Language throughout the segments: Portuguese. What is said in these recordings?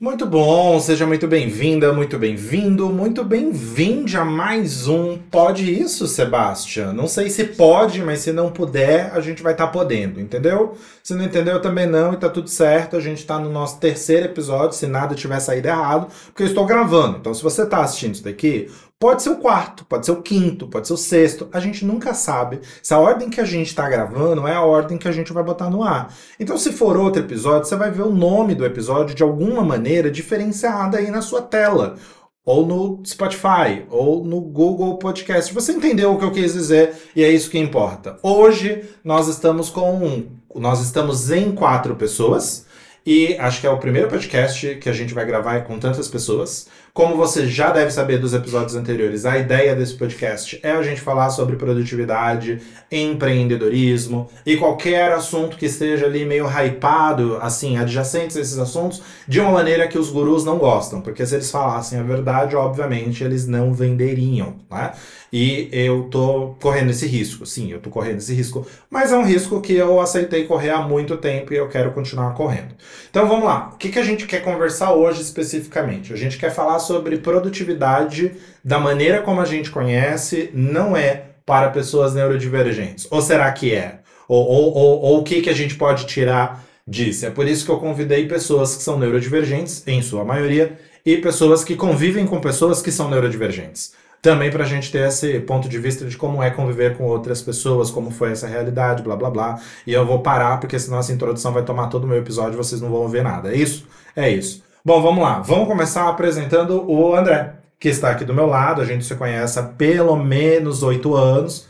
Muito bom, seja muito bem-vinda, muito bem-vindo, muito bem-vinde a mais um Pode Isso, Sebastião. Não sei se pode, mas se não puder, a gente vai estar tá podendo, entendeu? Se não entendeu, também não, e tá tudo certo. A gente tá no nosso terceiro episódio, se nada tiver saído errado, porque eu estou gravando. Então, se você tá assistindo isso daqui, Pode ser o quarto, pode ser o quinto, pode ser o sexto. A gente nunca sabe se a ordem que a gente está gravando é a ordem que a gente vai botar no ar. Então, se for outro episódio, você vai ver o nome do episódio de alguma maneira diferenciada aí na sua tela. Ou no Spotify, ou no Google Podcast. Você entendeu o que eu quis dizer e é isso que importa. Hoje nós estamos com. Nós estamos em quatro pessoas. E acho que é o primeiro podcast que a gente vai gravar com tantas pessoas. Como você já deve saber dos episódios anteriores, a ideia desse podcast é a gente falar sobre produtividade, empreendedorismo e qualquer assunto que esteja ali meio hypado, assim, adjacentes a esses assuntos, de uma maneira que os gurus não gostam, porque se eles falassem a verdade, obviamente eles não venderiam, né? E eu tô correndo esse risco, sim, eu tô correndo esse risco, mas é um risco que eu aceitei correr há muito tempo e eu quero continuar correndo. Então vamos lá, o que, que a gente quer conversar hoje especificamente? A gente quer falar sobre produtividade da maneira como a gente conhece, não é para pessoas neurodivergentes. Ou será que é? Ou, ou, ou, ou o que, que a gente pode tirar disso? É por isso que eu convidei pessoas que são neurodivergentes, em sua maioria, e pessoas que convivem com pessoas que são neurodivergentes. Também para a gente ter esse ponto de vista de como é conviver com outras pessoas, como foi essa realidade, blá blá blá. E eu vou parar, porque senão essa introdução vai tomar todo o meu episódio e vocês não vão ver nada. É isso? É isso. Bom, vamos lá. Vamos começar apresentando o André, que está aqui do meu lado. A gente se conhece há pelo menos oito anos,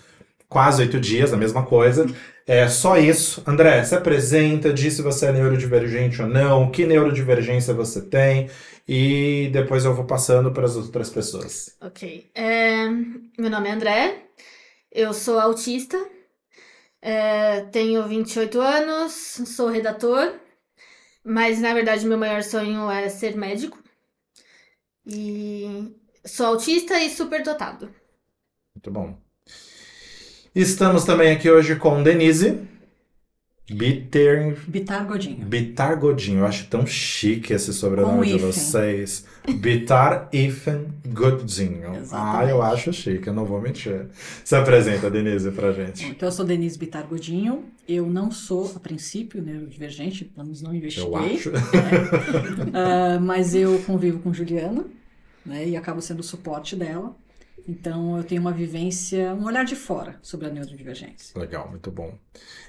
quase oito dias, a mesma coisa. É só isso. André, se apresenta, diz se você é neurodivergente ou não, que neurodivergência você tem e depois eu vou passando para as outras pessoas. Ok. É, meu nome é André, eu sou autista, é, tenho 28 anos, sou redator, mas na verdade meu maior sonho era ser médico. E sou autista e super dotado. Muito bom. Estamos também aqui hoje com Denise. Bitter... Bitar Godinho. Bitar Godinho. Eu acho tão chique esse sobrenome de vocês. Bitar Ifen Godinho. Ah, eu acho chique, eu não vou mentir. Se apresenta, Denise, pra gente. Então, eu sou Denise Bitar Godinho. Eu não sou, a princípio, neurodivergente, né, pelo menos não investiguei. Eu acho. Né? uh, mas eu convivo com Juliana, né, e acabo sendo o suporte dela. Então eu tenho uma vivência, um olhar de fora sobre a neurodivergência. Legal, muito bom.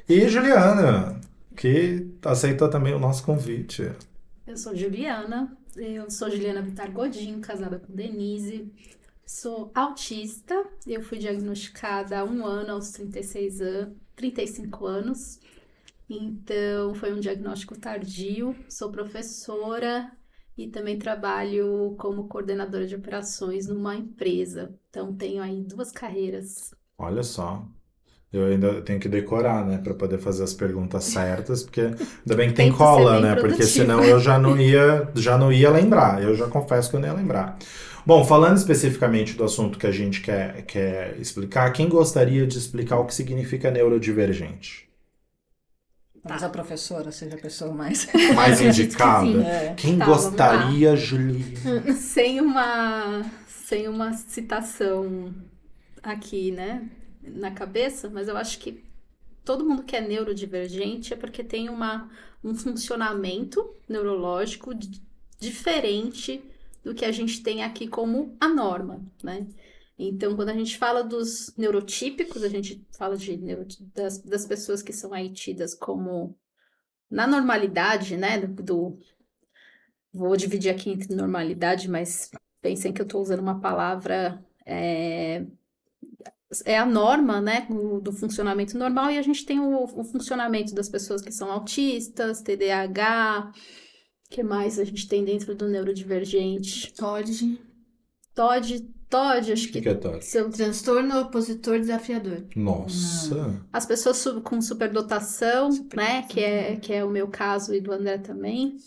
E Juliana, que aceitou também o nosso convite. Eu sou Juliana, eu sou Juliana Vitar Godinho, casada com Denise. Sou autista, eu fui diagnosticada há um ano, aos 36 anos, 35 anos. Então, foi um diagnóstico tardio. Sou professora e também trabalho como coordenadora de operações numa empresa. Então tenho aí duas carreiras. Olha só. Eu ainda tenho que decorar, né, para poder fazer as perguntas certas, porque ainda bem que tem cola, né? Porque senão eu já não ia, já não ia lembrar. Eu já confesso que eu nem ia lembrar. Bom, falando especificamente do assunto que a gente quer, quer explicar, quem gostaria de explicar o que significa neurodivergente? Talvez a professora seja a pessoa mais, mais indicada. É. Quem tá, gostaria, Julia? Sem uma, sem uma citação aqui, né, na cabeça, mas eu acho que todo mundo que é neurodivergente é porque tem uma, um funcionamento neurológico diferente do que a gente tem aqui como a norma, né? Então, quando a gente fala dos neurotípicos, a gente fala de das, das pessoas que são aí tidas como na normalidade, né? Do, do, vou dividir aqui entre normalidade, mas pensem que eu estou usando uma palavra é, é a norma, né, do funcionamento normal, e a gente tem o, o funcionamento das pessoas que são autistas, TDAH, que mais a gente tem dentro do neurodivergente? TOD. TOD TOD, acho que. O que é TOD? Seu transtorno opositor desafiador. Nossa! Hum. As pessoas com superdotação, né? Que é, que é o meu caso e do André também.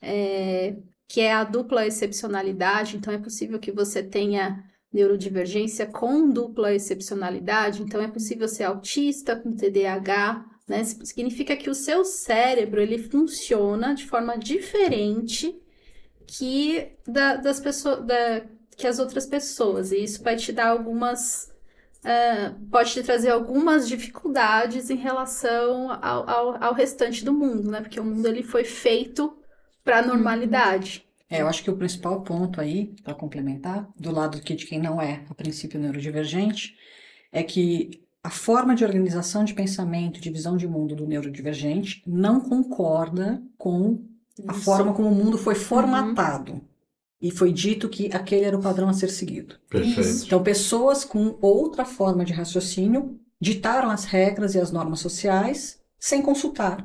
É, que é a dupla excepcionalidade, então é possível que você tenha neurodivergência com dupla excepcionalidade, então é possível ser autista com TDAH, né? Significa que o seu cérebro ele funciona de forma diferente que da, das pessoas da, que as outras pessoas e isso vai te dar algumas uh, pode te trazer algumas dificuldades em relação ao, ao, ao, restante do mundo, né? Porque o mundo ele foi feito para a normalidade. É, eu acho que o principal ponto aí, para complementar, do lado de quem não é, a princípio, neurodivergente, é que a forma de organização de pensamento, de visão de mundo do neurodivergente não concorda com a Isso. forma como o mundo foi formatado. Uhum. E foi dito que aquele era o padrão a ser seguido. Perfeito. Então, pessoas com outra forma de raciocínio ditaram as regras e as normas sociais sem consultar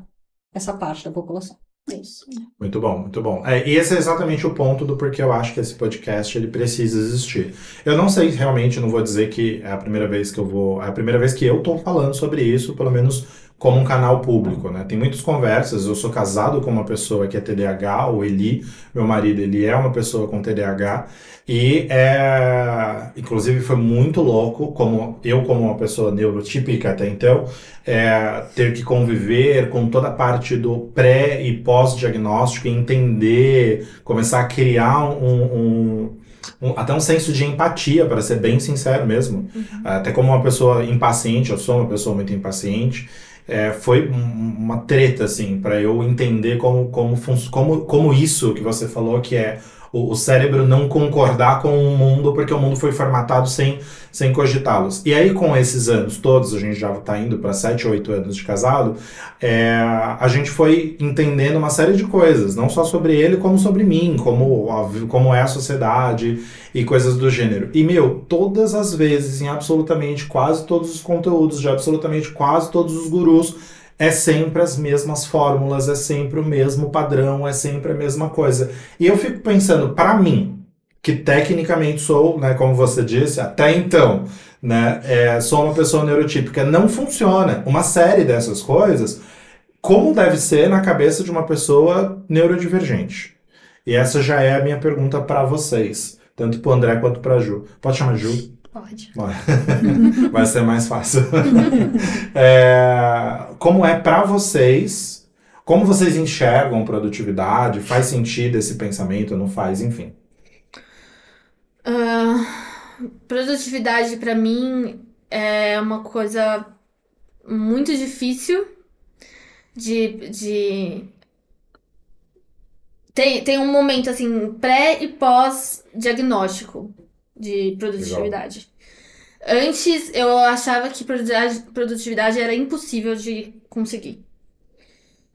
essa parte da população. Isso. Muito bom, muito bom. É, e esse é exatamente o ponto do porquê eu acho que esse podcast ele precisa existir. Eu não sei realmente, não vou dizer que é a primeira vez que eu vou, é a primeira vez que eu estou falando sobre isso, pelo menos como um canal público, né? Tem muitas conversas. Eu sou casado com uma pessoa que é TDAH, o Eli, meu marido, ele é uma pessoa com TDAH e é, inclusive foi muito louco, como eu como uma pessoa neurotípica até então, é, ter que conviver com toda a parte do pré e pós-diagnóstico, entender, começar a criar um, um um, até um senso de empatia, para ser bem sincero mesmo. Uhum. Até como uma pessoa impaciente, eu sou uma pessoa muito impaciente é, foi uma treta, assim, para eu entender como, como, como, como isso que você falou, que é o, o, cérebro não concordar com o mundo porque o mundo foi formatado sem, sem cogitá-los. E aí, com esses anos todos, a gente já está indo para 7, 8 anos de casado, é, a gente foi entendendo uma série de coisas, não só sobre ele, como sobre mim, como, como é a sociedade e coisas do gênero. E, meu, todas as vezes, em absolutamente quase todos os conteúdos de absolutamente quase todos os gurus, é sempre as mesmas fórmulas, é sempre o mesmo padrão, é sempre a mesma coisa. E eu fico pensando, para mim, que tecnicamente sou, né, como você disse, até então, né, é, sou uma pessoa neurotípica, não funciona. Uma série dessas coisas, como deve ser na cabeça de uma pessoa neurodivergente? E essa já é a minha pergunta para vocês, tanto para André quanto para Ju. Pode chamar Ju? Pode. Vai ser mais fácil. é, como é para vocês? Como vocês enxergam produtividade? Faz sentido esse pensamento? Não faz? Enfim. Uh, produtividade para mim é uma coisa muito difícil de, de... Tem, tem um momento assim pré e pós diagnóstico de produtividade. Legal. Antes eu achava que produtividade era impossível de conseguir.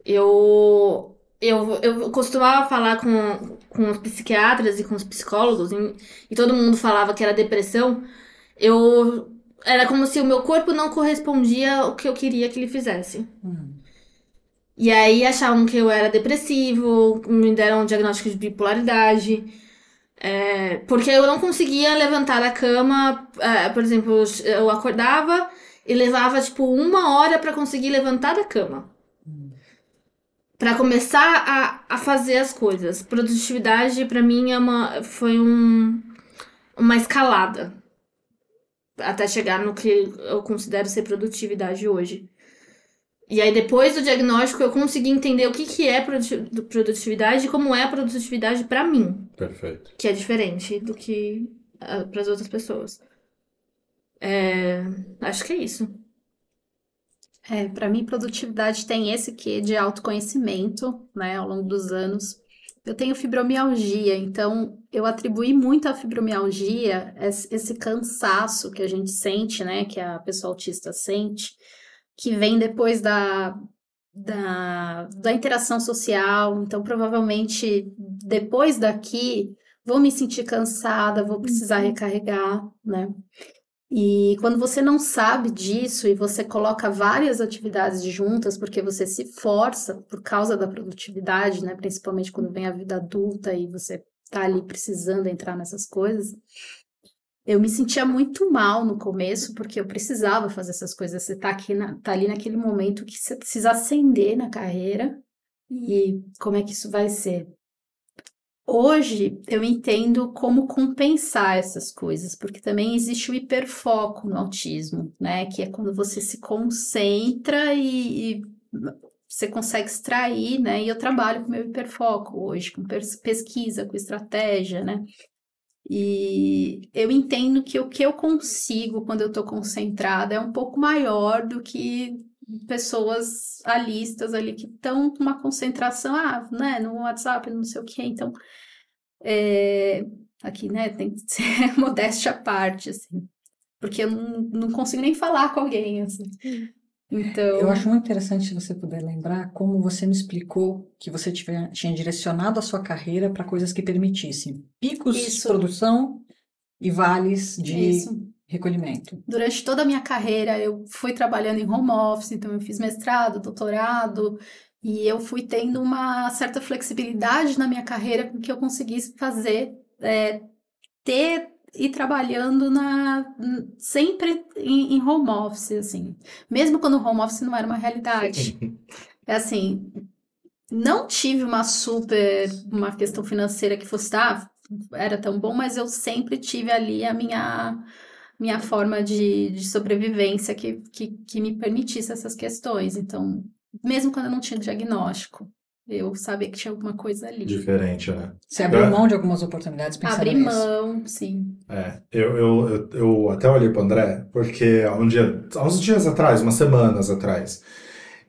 Eu, eu, eu costumava falar com, com os psiquiatras e com os psicólogos, e, e todo mundo falava que era depressão. Eu era como se o meu corpo não correspondia ao que eu queria que ele fizesse. Hum. E aí achavam que eu era depressivo, me deram um diagnóstico de bipolaridade. É, porque eu não conseguia levantar da cama, é, por exemplo, eu acordava e levava tipo uma hora para conseguir levantar da cama. Para começar a, a fazer as coisas. Produtividade para mim é uma, foi um, uma escalada até chegar no que eu considero ser produtividade hoje. E aí, depois do diagnóstico, eu consegui entender o que, que é produtividade e como é a produtividade para mim. Perfeito. Que é diferente do que ah, para as outras pessoas. É, acho que é isso. É, para mim, produtividade tem esse quê de autoconhecimento, né, ao longo dos anos. Eu tenho fibromialgia, então eu atribuí muito à fibromialgia esse cansaço que a gente sente, né, que a pessoa autista sente que vem depois da, da, da interação social. Então, provavelmente, depois daqui, vou me sentir cansada, vou precisar uhum. recarregar, né? E quando você não sabe disso e você coloca várias atividades juntas, porque você se força por causa da produtividade, né? Principalmente quando vem a vida adulta e você tá ali precisando entrar nessas coisas, eu me sentia muito mal no começo, porque eu precisava fazer essas coisas. Você tá, aqui na, tá ali naquele momento que você precisa ascender na carreira. E como é que isso vai ser? Hoje eu entendo como compensar essas coisas, porque também existe o hiperfoco no autismo, né? Que é quando você se concentra e, e você consegue extrair, né? E eu trabalho com meu hiperfoco hoje, com pesquisa, com estratégia, né? E eu entendo que o que eu consigo quando eu estou concentrada é um pouco maior do que pessoas alistas ali que estão com uma concentração, ah, né, no WhatsApp, não sei o quê. Então, é, aqui, né, tem que ser modéstia à parte, assim, porque eu não, não consigo nem falar com alguém, assim. Então... Eu acho muito interessante se você puder lembrar como você me explicou que você tiver, tinha direcionado a sua carreira para coisas que permitissem picos Isso. de produção e vales de Isso. recolhimento. Durante toda a minha carreira, eu fui trabalhando em home office, então eu fiz mestrado, doutorado, e eu fui tendo uma certa flexibilidade na minha carreira com que eu conseguisse fazer, é, ter e trabalhando na sempre em, em, home office, assim. Mesmo quando o home office não era uma realidade. É assim, não tive uma super, uma questão financeira que fosse, ah, era tão bom, mas eu sempre tive ali a minha minha forma de, de sobrevivência que, que, que me permitisse essas questões. Então, mesmo quando eu não tinha diagnóstico, eu sabia que tinha alguma coisa ali. Diferente, né? Você abriu mão de algumas oportunidades pensando Abri mão, sim. É, eu, eu, eu, eu até olhei para o André, porque um dia, há uns dias atrás, umas semanas atrás,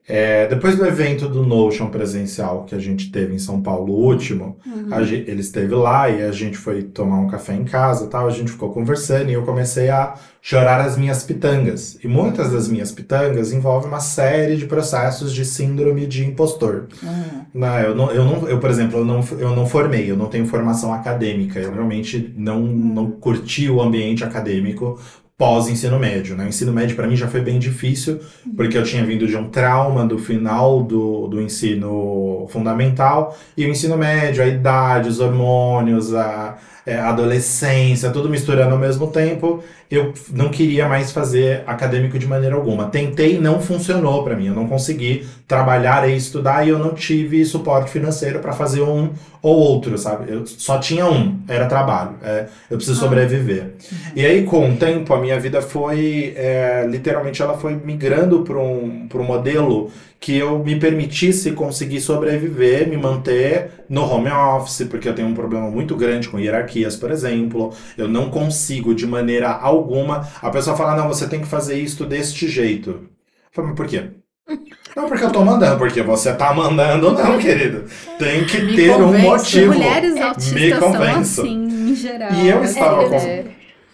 é, depois do evento do Notion presencial que a gente teve em São Paulo, o último, uhum. gente, ele esteve lá e a gente foi tomar um café em casa tal, a gente ficou conversando e eu comecei a chorar as minhas pitangas. E muitas das minhas pitangas envolvem uma série de processos de síndrome de impostor. Uhum. Não, eu, não, eu, não, eu, por exemplo, eu não, eu não formei, eu não tenho formação acadêmica, eu realmente não, não curti o ambiente acadêmico pós-ensino médio, né? O ensino médio para mim já foi bem difícil, porque eu tinha vindo de um trauma do final do, do ensino fundamental, e o ensino médio, a idade, os hormônios, a, é, adolescência, tudo misturando ao mesmo tempo, eu não queria mais fazer acadêmico de maneira alguma. Tentei, não funcionou para mim. Eu não consegui trabalhar e estudar e eu não tive suporte financeiro para fazer um ou outro, sabe? Eu só tinha um, era trabalho. É, eu preciso ah. sobreviver. E aí, com o tempo, a minha vida foi, é, literalmente, ela foi migrando para um, um modelo que eu me permitisse conseguir sobreviver, me manter no home office, porque eu tenho um problema muito grande com hierarquias, por exemplo. Eu não consigo de maneira alguma. A pessoa fala: não, você tem que fazer isso deste jeito. Eu falo, mas por quê? Não, porque eu tô mandando, porque você tá mandando, não, querido. Tem que me ter um motivo. Mulheres autistas me convenço. são assim, em geral. E eu estava é, com. É.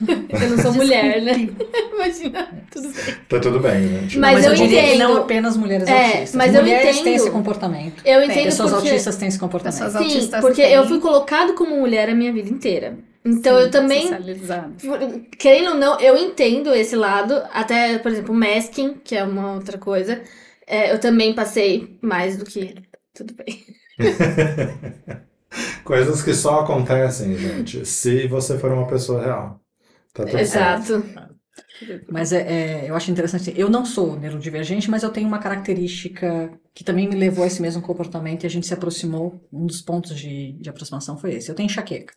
Eu não sou mulher, né? Imagina, tudo bem. Tá tudo bem, né? Tipo, mas, mas, eu, eu diria entendo. que não apenas mulheres é, autistas. Mas mulheres eu entendo. têm esse comportamento. Eu entendo Pessoas porque... autistas têm esse comportamento. Pessoas Sim, autistas porque têm... eu fui colocado como mulher a minha vida inteira. Então Sim, eu também, querendo ou não, eu entendo esse lado. Até, por exemplo, masking, que é uma outra coisa. É, eu também passei mais do que tudo bem. Coisas que só acontecem, gente, se você for uma pessoa real. Tá tudo Exato. Certo. Mas é, é, eu acho interessante. Eu não sou neurodivergente, mas eu tenho uma característica que também me levou a esse mesmo comportamento e a gente se aproximou. Um dos pontos de, de aproximação foi esse. Eu tenho enxaqueca.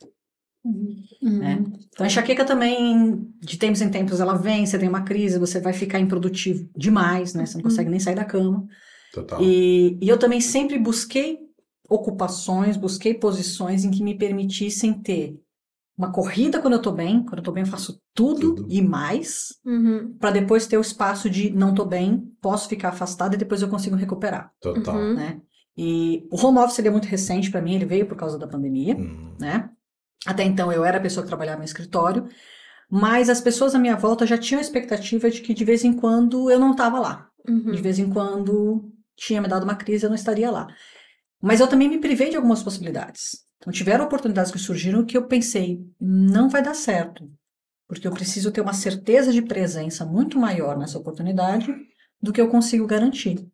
Uhum. Né? Então, a enxaqueca também, de tempos em tempos, ela vem, você tem uma crise, você vai ficar improdutivo demais, né? Você não consegue nem sair da cama. Total. E, e eu também sempre busquei ocupações, busquei posições em que me permitissem ter uma corrida quando eu tô bem, quando eu tô bem eu faço tudo, tudo. e mais, uhum. para depois ter o espaço de não tô bem, posso ficar afastada e depois eu consigo recuperar. Total. Uhum. Né? E o home office ele é muito recente para mim, ele veio por causa da pandemia, uhum. né? Até então eu era a pessoa que trabalhava no escritório, mas as pessoas à minha volta já tinham a expectativa de que de vez em quando eu não estava lá. Uhum. De vez em quando tinha me dado uma crise, eu não estaria lá. Mas eu também me privei de algumas possibilidades. Então, tiveram oportunidades que surgiram que eu pensei, não vai dar certo, porque eu preciso ter uma certeza de presença muito maior nessa oportunidade do que eu consigo garantir.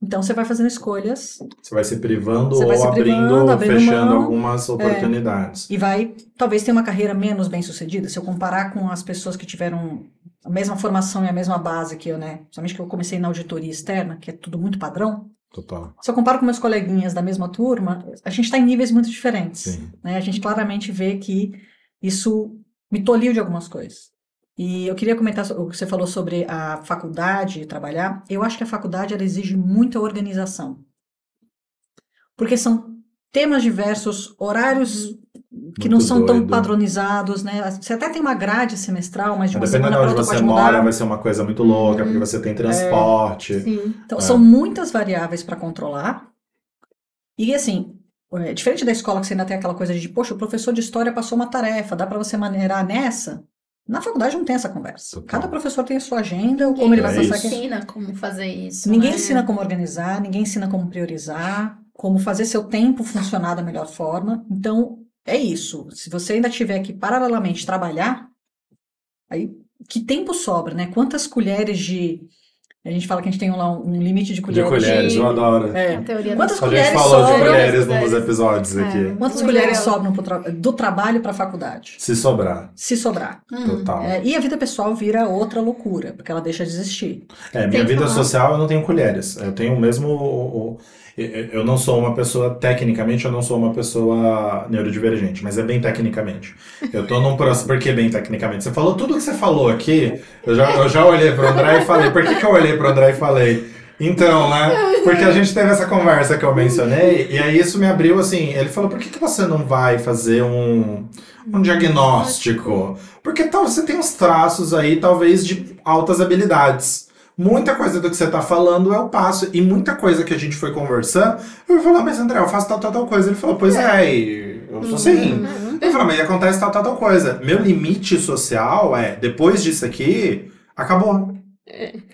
Então, você vai fazendo escolhas. Você vai se privando ou se abrindo, privando, abrindo, fechando mão, algumas é. oportunidades. É, e vai, talvez, ter uma carreira menos bem sucedida. Se eu comparar com as pessoas que tiveram a mesma formação e a mesma base que eu, né? Somente que eu comecei na auditoria externa, que é tudo muito padrão. Total. Se eu comparo com meus coleguinhas da mesma turma, a gente está em níveis muito diferentes. Né? A gente claramente vê que isso me tolhiu de algumas coisas. E eu queria comentar o que você falou sobre a faculdade e trabalhar. Eu acho que a faculdade ela exige muita organização. porque são temas diversos, horários que não são tão doido. padronizados, né? Você até tem uma grade semestral, mas de uma Dependendo de semana para onde outra você pode mora, mudar. vai ser uma coisa muito louca, Uhum. porque você tem transporte. Sim. Então, É. são muitas variáveis para controlar. E assim, é, diferente da escola que você ainda tem aquela coisa de, poxa, o professor de história passou uma tarefa, dá para você maneirar nessa? Na faculdade não tem essa conversa. Total. Cada professor tem a sua agenda, como ele vai É passar isso. aqui. ensina como fazer isso. Ninguém né? ensina como organizar, ninguém ensina como priorizar, como fazer seu tempo funcionar da melhor forma. Então, é isso. Se você ainda tiver que paralelamente trabalhar, aí que tempo sobra, né? Quantas colheres de. A gente fala que a gente tem lá um, um limite de De colheres. colheres, eu adoro. É. A teoria Quantas das A gente colheres falou de sobram? colheres Colheres. nos episódios É. aqui. Quantas Muito colheres legal. sobram pro tra- do trabalho para a faculdade? Se sobrar, Se sobrar. Hum. total. É, e a vida pessoal vira outra loucura, porque ela deixa de existir. É, minha vida falar. social eu não tenho colheres. Eu tenho o mesmo. o- o- eu- não sou uma pessoa, tecnicamente, eu não sou uma pessoa neurodivergente, mas é bem tecnicamente. Eu tô num processo. Por que bem tecnicamente? Você falou tudo que você falou aqui, eu já, eu já olhei pro André e falei. Por que, que eu olhei pro André e falei? Então, né? Porque a gente teve essa conversa que eu mencionei, e aí isso me abriu assim. Ele falou: por que, que você não vai fazer um, um diagnóstico? Porque tal, você tem uns traços aí, talvez, de altas habilidades. Muita coisa do que você tá falando eu passo. E muita coisa que a gente foi conversando, eu falei, mas André, eu faço tal, tal, tal coisa. Ele falou, pois é, e eu sou assim. Uhum. Ele falou, mas acontece tal, tal, tal coisa. Meu limite social é, depois disso aqui, acabou.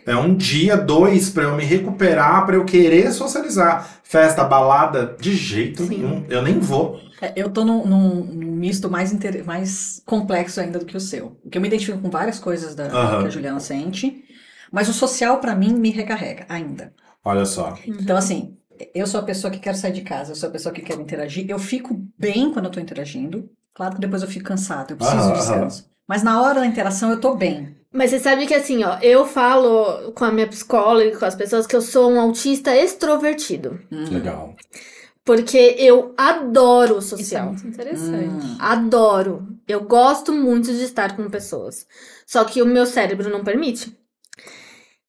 É um dia, dois, pra eu me recuperar, pra eu querer socializar. Festa, balada, de jeito Sim. nenhum. Eu nem vou. É, eu tô num, num- num misto mais, inter- mais complexo ainda do que o seu. Porque eu me identifico com várias coisas da, Aham. que a Juliana sente, mas o social, pra mim, me recarrega ainda. Olha só. Então, assim, eu sou a pessoa que quer sair de casa, eu sou a pessoa que quer interagir. Eu fico bem quando eu tô interagindo. Claro que depois eu fico cansada, eu preciso Aham, de descanso. Mas na hora da interação eu tô bem. Mas você sabe que assim, ó, eu falo com a minha psicóloga e com as pessoas que eu sou um autista extrovertido. Hum. Legal. Porque eu adoro o Isso é social. muito interessante. Hum. Adoro. Eu gosto muito de estar com pessoas. Só que o meu cérebro não permite.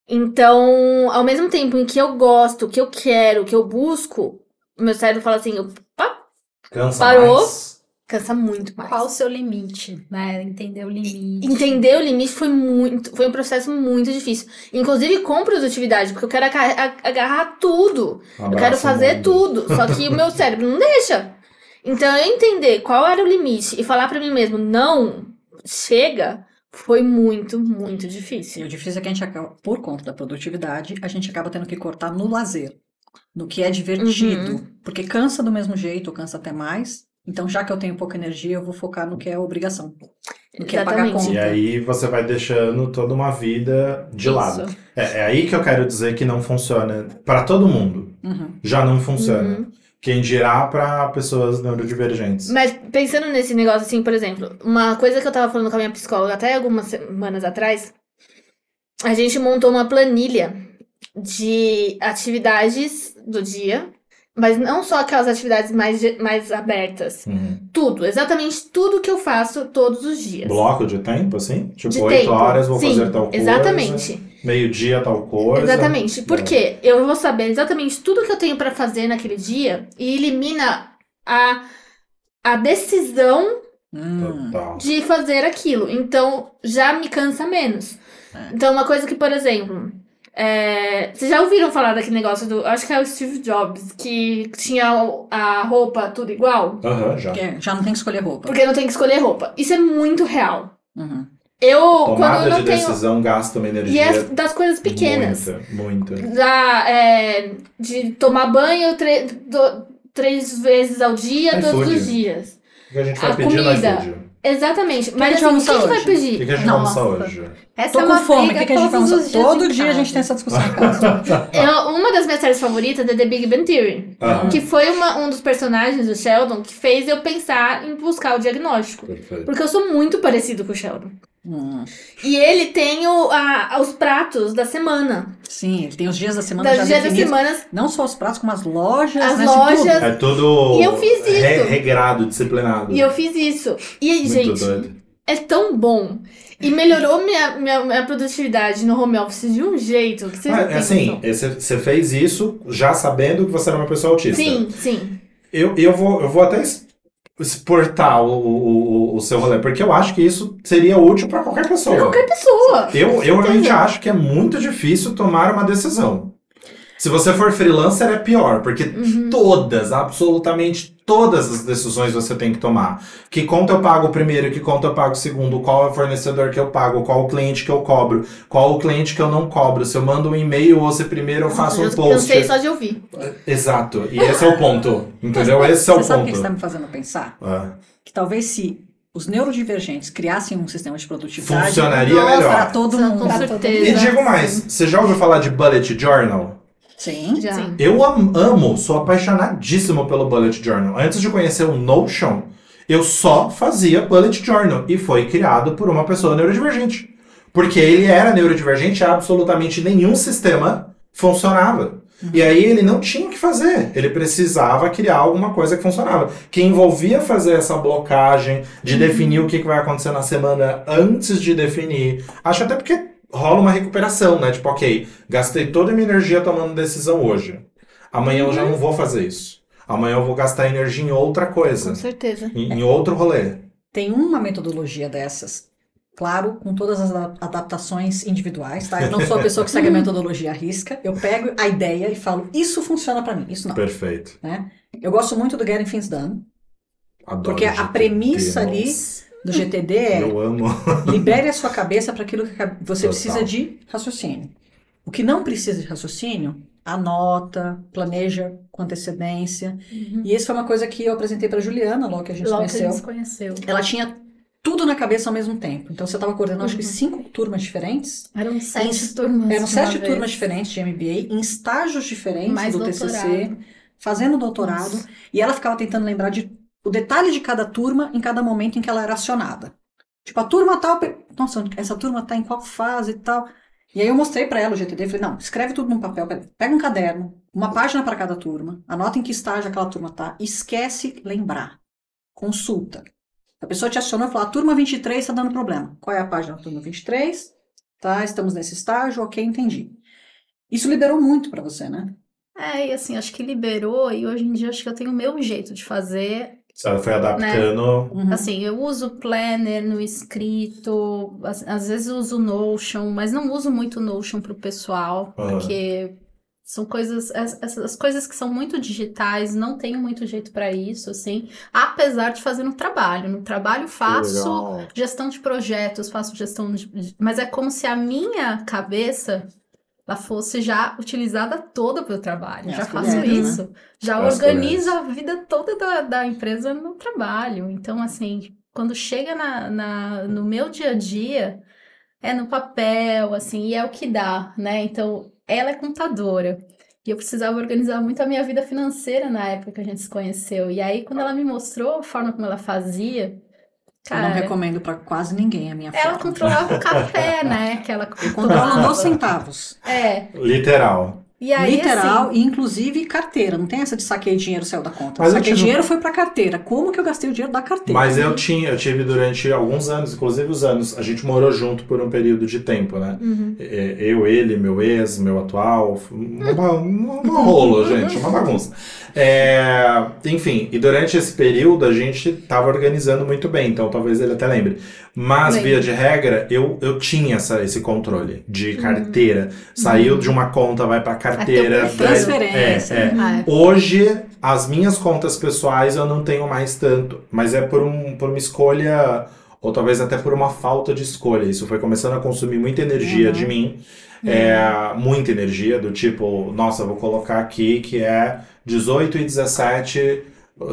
Então, ao mesmo tempo em que eu gosto, que eu quero, que eu busco, o meu cérebro fala assim, opa, Cansa Parou. mais. cansa muito mais. Qual o seu limite, né? Entender o limite. Entender o limite foi muito, foi um processo muito difícil. Inclusive com produtividade, porque eu quero agarrar tudo. Um Eu quero fazer mundo. tudo. Só que o meu cérebro não deixa. Então eu entender qual era o limite e falar pra mim mesmo, não, chega, foi muito, muito E difícil. o difícil é que a gente acaba, por conta da produtividade, a gente acaba tendo que cortar no lazer, no que é divertido. Uhum. Porque cansa do mesmo jeito, ou cansa até mais. Então, já que eu tenho pouca energia, eu vou focar no que é obrigação. No que é pagar Exatamente. conta. E aí você vai deixando toda uma vida de lado. Isso. É, é aí que eu quero dizer que não funciona para todo mundo. Uhum. Já não funciona. Uhum. Quem dirá para pessoas neurodivergentes. Mas pensando nesse negócio assim, por exemplo, uma coisa que eu tava falando com a minha psicóloga até algumas semanas atrás, a gente montou uma planilha de atividades do dia, mas não só aquelas atividades mais, mais abertas. Uhum. Tudo, exatamente tudo que eu faço todos os dias. Bloco de tempo, assim? Tipo, De oito tempo. horas vou Sim, fazer tal coisa. Exatamente. Meio-dia tal coisa. Exatamente. É. Porque eu vou saber exatamente tudo que eu tenho pra fazer naquele dia e elimina a, a decisão Hum. De fazer aquilo. Então, já me cansa menos. É. Então, uma coisa que, por exemplo, é, vocês já ouviram falar daquele negócio do. Acho que é o Steve Jobs, que tinha a roupa tudo igual? Aham, já. Porque já não tem que escolher roupa. Porque não tem que escolher roupa. Isso é muito real. Uhum. Eu, quando Tomada eu não de tenho. decisão gasta uma E energia. é das coisas pequenas. Muita, muita. Da, é, de tomar banho tre- do- três vezes ao dia, todos os dias. O que a gente vai A pedir no comida. Exatamente. que a Mas gente assim, vai o que, que vai hoje? O que, pedir? que a gente vai almoçar hoje? Essa Tô é com uma fome, o briga que, que a gente vai todos almoçar? os dias Todo dia a gente tem essa discussão em casa. Eu- uma das minhas séries favoritas é The Big Bang Theory. Ah, Que foi uma- um dos personagens do Sheldon que fez eu pensar em buscar o diagnóstico. perfeito. Porque eu sou muito parecido com o Sheldon. Hum. E ele tem o- a- os pratos da semana. Sim, ele tem os dias da semana Das já dias definidos. semanas. Não só os pratos, como as lojas, As né? lojas. tudo. É tudo E eu fiz isso. re- regrado, disciplinado. E eu fiz isso. E aí, Muito gente, doido. é tão bom. E melhorou minha, minha, minha produtividade no home office de um jeito que vocês Ah, não assim, você fez isso já sabendo que você era uma pessoa autista. Sim, sim. Eu, eu, vou, eu vou até exportar o, o, o- seu rolê, porque eu acho que isso seria útil para qualquer pessoa. Qualquer pessoa. Eu, eu realmente acho que é muito difícil tomar uma decisão. Se você for freelancer, é pior, porque Uhum. todas, absolutamente todas as decisões você tem que tomar. Que conta eu pago primeiro, que conta eu pago segundo, qual é o fornecedor que eu pago, qual o cliente que eu cobro, qual o cliente que eu não cobro. Se eu mando um e-mail ou se primeiro eu faço um post. eu sei só de ouvir. Exato, e esse é o ponto. Entendeu? Esse é o Você sabe o que ponto. está me fazendo pensar? Ah, Que talvez se os neurodivergentes criassem um sistema de produtividade, Funcionaria melhor. para todo Com mundo. certeza. E digo mais, você já ouviu falar de bullet journal? Sim. Já. Sim. Eu am- amo, sou apaixonadíssimo pelo bullet journal. Antes de conhecer o Notion, eu só fazia bullet journal e foi criado por uma pessoa neurodivergente. Porque ele era neurodivergente e absolutamente nenhum sistema funcionava. E aí ele não tinha o que fazer, ele precisava criar alguma coisa que funcionava. Que envolvia fazer essa blocagem, de definir o que que vai acontecer na semana antes de definir. Acho até porque rola uma recuperação, né? Tipo, ok, gastei toda a minha energia tomando decisão hoje. Amanhã eu já não vou fazer isso. Amanhã eu vou gastar energia em outra coisa, Com certeza. em, em outro rolê. Tem uma metodologia dessas, claro, com todas as adaptações individuais, tá? Eu não sou a pessoa que segue a metodologia à risca. Eu pego a ideia e falo, isso funciona para mim, isso não. Perfeito. Né? Eu gosto muito do Getting Things Done, Adoro porque a premissa ali nossa. Do GTD é Eu amo. libere a sua cabeça para aquilo que você Total. precisa de raciocínio. O que não precisa de raciocínio, anota, planeja com antecedência. E isso foi uma coisa que eu apresentei para Juliana, logo que a gente Logo que a conheceu. gente conheceu. Ela tinha tudo na cabeça ao mesmo tempo. Então você estava coordenando, acho que cinco turmas diferentes. Eram sete Isso. turmas. Eram sete uma vez. turmas diferentes de MBA, em estágios diferentes Mais do doutorado. TCC, fazendo doutorado. Nossa. E ela ficava tentando lembrar de o detalhe de cada turma em cada momento em que ela era acionada. Tipo, a turma tal, pe- nossa, essa turma tá em qual fase e tal. E aí eu mostrei pra ela o GTD, falei, não, escreve tudo num papel, pega um caderno, uma página para cada turma, anota em que estágio aquela turma tá, esquece lembrar. Consulta. A pessoa te acionou e falou, a turma 23 está dando problema. Qual é a página da turma 23? Tá, estamos nesse estágio, ok, entendi. Isso liberou muito pra você, né? É, e assim, acho que liberou, e hoje em dia acho que eu tenho o meu jeito de fazer. Ela foi adaptando. Uhum. Assim, eu uso Planner no escrito, às, às vezes uso Notion, mas não uso muito Notion pro pessoal, Aham. porque são coisas, as, essas coisas que são muito digitais, não tenho muito jeito pra isso, assim, apesar de fazer no trabalho. No trabalho faço Legal. gestão de projetos, faço gestão de... Mas é como se a minha cabeça ela fosse já utilizada toda para o trabalho. É, já faço colheres, né? isso. Já As organizo a vida toda da, da empresa no trabalho. Então, assim, quando chega na, na- no meu dia a dia, é no papel, assim, e é o que dá, né? Então, ela é contadora. E eu precisava organizar muito a minha vida financeira na época que a gente se conheceu. E aí, quando ela me mostrou a forma como ela fazia, eu não cara, recomendo pra quase ninguém a minha ela forma. controlava o café, né? Que ela Controla nos centavos. É. Literal. E aí, Literal, assim, e inclusive carteira. Não tem essa de saquei dinheiro, saiu da conta. Mas saquei tive- dinheiro foi pra carteira. Como que eu gastei o dinheiro da carteira? Mas eu tinha, eu tive durante alguns anos, inclusive os anos, a gente morou junto por um período de tempo, né? Uhum. É, Eu, ele, meu ex, meu atual, uma rola, gente, uma bagunça. É, enfim, e durante esse período a gente tava organizando muito bem, então talvez ele até lembre. Mas, Lembro. via de regra, eu, eu tinha essa, esse controle de carteira. Saiu de uma conta, vai pra carteira. Transferência. É, é. Ah, é. Hoje, as minhas contas pessoais eu não tenho mais tanto, mas é por, um, por uma escolha, ou talvez até por uma falta de escolha. Isso foi começando a consumir muita energia Uhum. de mim, é, muita energia, do tipo, nossa, vou colocar aqui que é 18 e 17.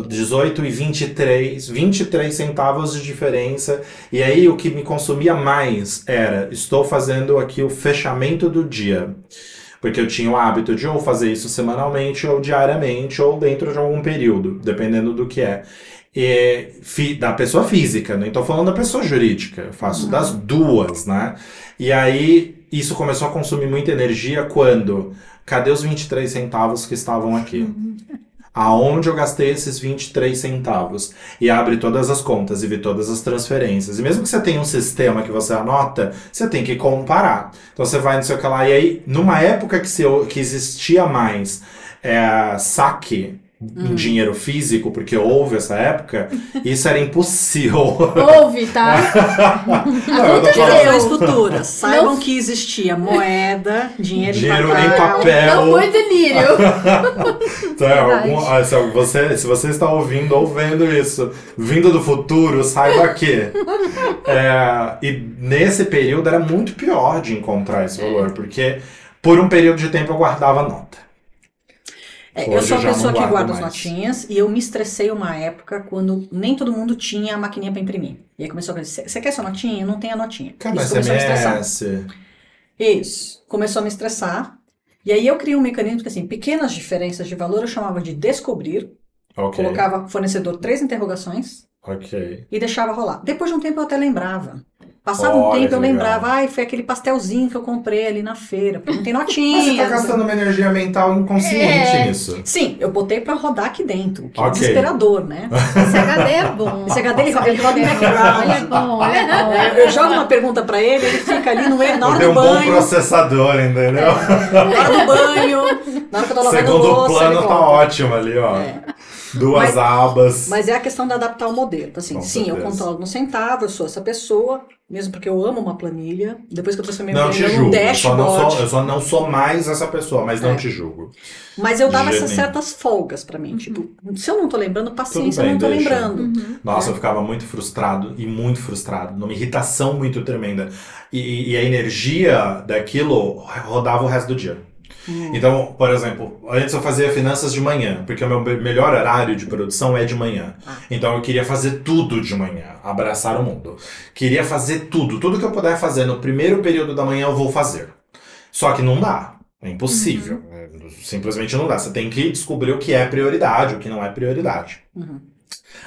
18 e 23, 23 centavos de diferença. E aí o que me consumia mais era: estou fazendo aqui o fechamento do dia. Porque eu tinha o hábito de ou fazer isso semanalmente, ou diariamente, ou dentro de algum período, dependendo do que é. E, fi- da pessoa física, nem tô falando da pessoa jurídica, eu faço das duas, né? E aí isso começou a consumir muita energia quando. Cadê os 23 centavos que estavam aqui? Aonde eu gastei esses 23 centavos? E abre todas as contas e vê todas as transferências. E mesmo que você tenha um sistema que você anota, você tem que comparar. Então você vai no seu lá. E aí, numa época que, se, que existia mais é, saque em dinheiro físico, porque houve essa época, isso era impossível. Ouve, tá? Não, Gerações futuras, saibam Não. que existia moeda, dinheiro, Dinheiro em papel. Não foi delírio. Então, Verdade. algum- ah, se você, se você está ouvindo ou vendo isso, vindo do futuro, saiba que. é, e nesse período era muito pior de encontrar esse valor, porque por um período de tempo eu guardava nota. É, eu sou a pessoa que guarda as notinhas e eu me estressei uma época quando nem todo mundo tinha a maquininha pra imprimir. E aí começou a dizer, você quer sua notinha? Não tem a notinha. Cada Isso começou a me estressar. SMS. Isso. Começou a me estressar. E aí eu criei um mecanismo que, assim, pequenas diferenças de valor eu chamava de descobrir, Ok. colocava fornecedor três interrogações Ok. e deixava rolar. Depois de um tempo eu até lembrava. Passava Olha um tempo eu legal. lembrava, ai, foi aquele pastelzinho que eu comprei ali na feira, porque não tem Mas notinha. você tá gastando uma energia mental inconsciente É. nisso. Sim, eu botei pra rodar aqui dentro, que é Ok. desesperador, né? Esse HD é bom. Esse HD ele roda, ele roda em background. Olha, bom, olha, bom. É, Eu jogo uma pergunta pra ele, ele fica ali no, na hora Tem do um bom banho, processador, entendeu? na hora do banho, na hora que eu tô lavando Segundo louça, plano ele tá ótimo ali, ó. É. Duas Mas- abas. Mas é a questão de adaptar o modelo. Então, assim, Com sim, eu certeza. controlo no centavo, eu sou essa pessoa, mesmo porque eu amo uma planilha. Depois que eu transformei Não minha te planilha num julgo. Eu só não, dashboard. sou, eu só não sou mais essa pessoa, mas não É. te julgo. Mas eu dava essas certas folgas pra mim. Tipo, se eu não tô lembrando, paciência, bem, eu não tô deixa. lembrando. Uhum. Nossa, eu ficava muito frustrado e muito frustrado, numa irritação muito tremenda. E, e a energia daquilo rodava o resto do dia. Hum. Então, por exemplo, antes eu fazia finanças de manhã, porque o meu me- melhor horário de produção é de manhã. Ah. Então eu queria fazer tudo de manhã, abraçar o mundo. Queria fazer tudo, tudo que eu puder fazer no primeiro período da manhã eu vou fazer. Só que não dá, é impossível. É, Simplesmente não dá. Você tem que descobrir o que é prioridade, o que não é prioridade. Uhum.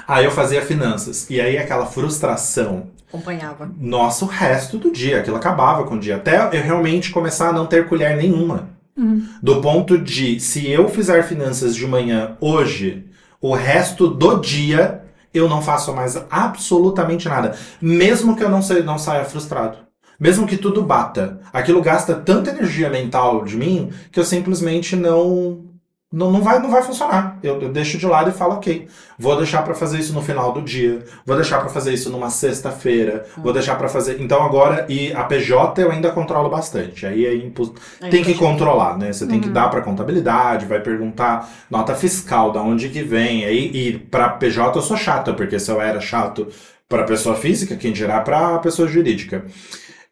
Aí eu fazia finanças, e aí aquela frustração Acompanhava. nossa, o resto do dia. Aquilo acabava com o dia. Até eu realmente começar a não ter colher nenhuma. Uhum. Do ponto de, se eu fizer finanças de manhã hoje, o resto do dia eu não faço mais absolutamente nada. Mesmo que eu não, sei, não saia frustrado. Mesmo que tudo bata. Aquilo gasta tanta energia mental de mim que eu simplesmente não. Não, não, vai, não vai funcionar. Eu, eu deixo de lado e falo, ok, vou deixar pra fazer isso no final do dia, vou deixar pra fazer isso numa sexta-feira, vou deixar pra fazer. Então agora, e a PJ eu ainda controlo bastante. Aí é impossível. Aí Tem que controlar, né? Você tem que Uhum. dar para contabilidade, vai perguntar nota fiscal, da onde que vem. Aí, e para PJ eu sou chato, porque se eu era chato para pessoa física, quem dirá para pessoa jurídica.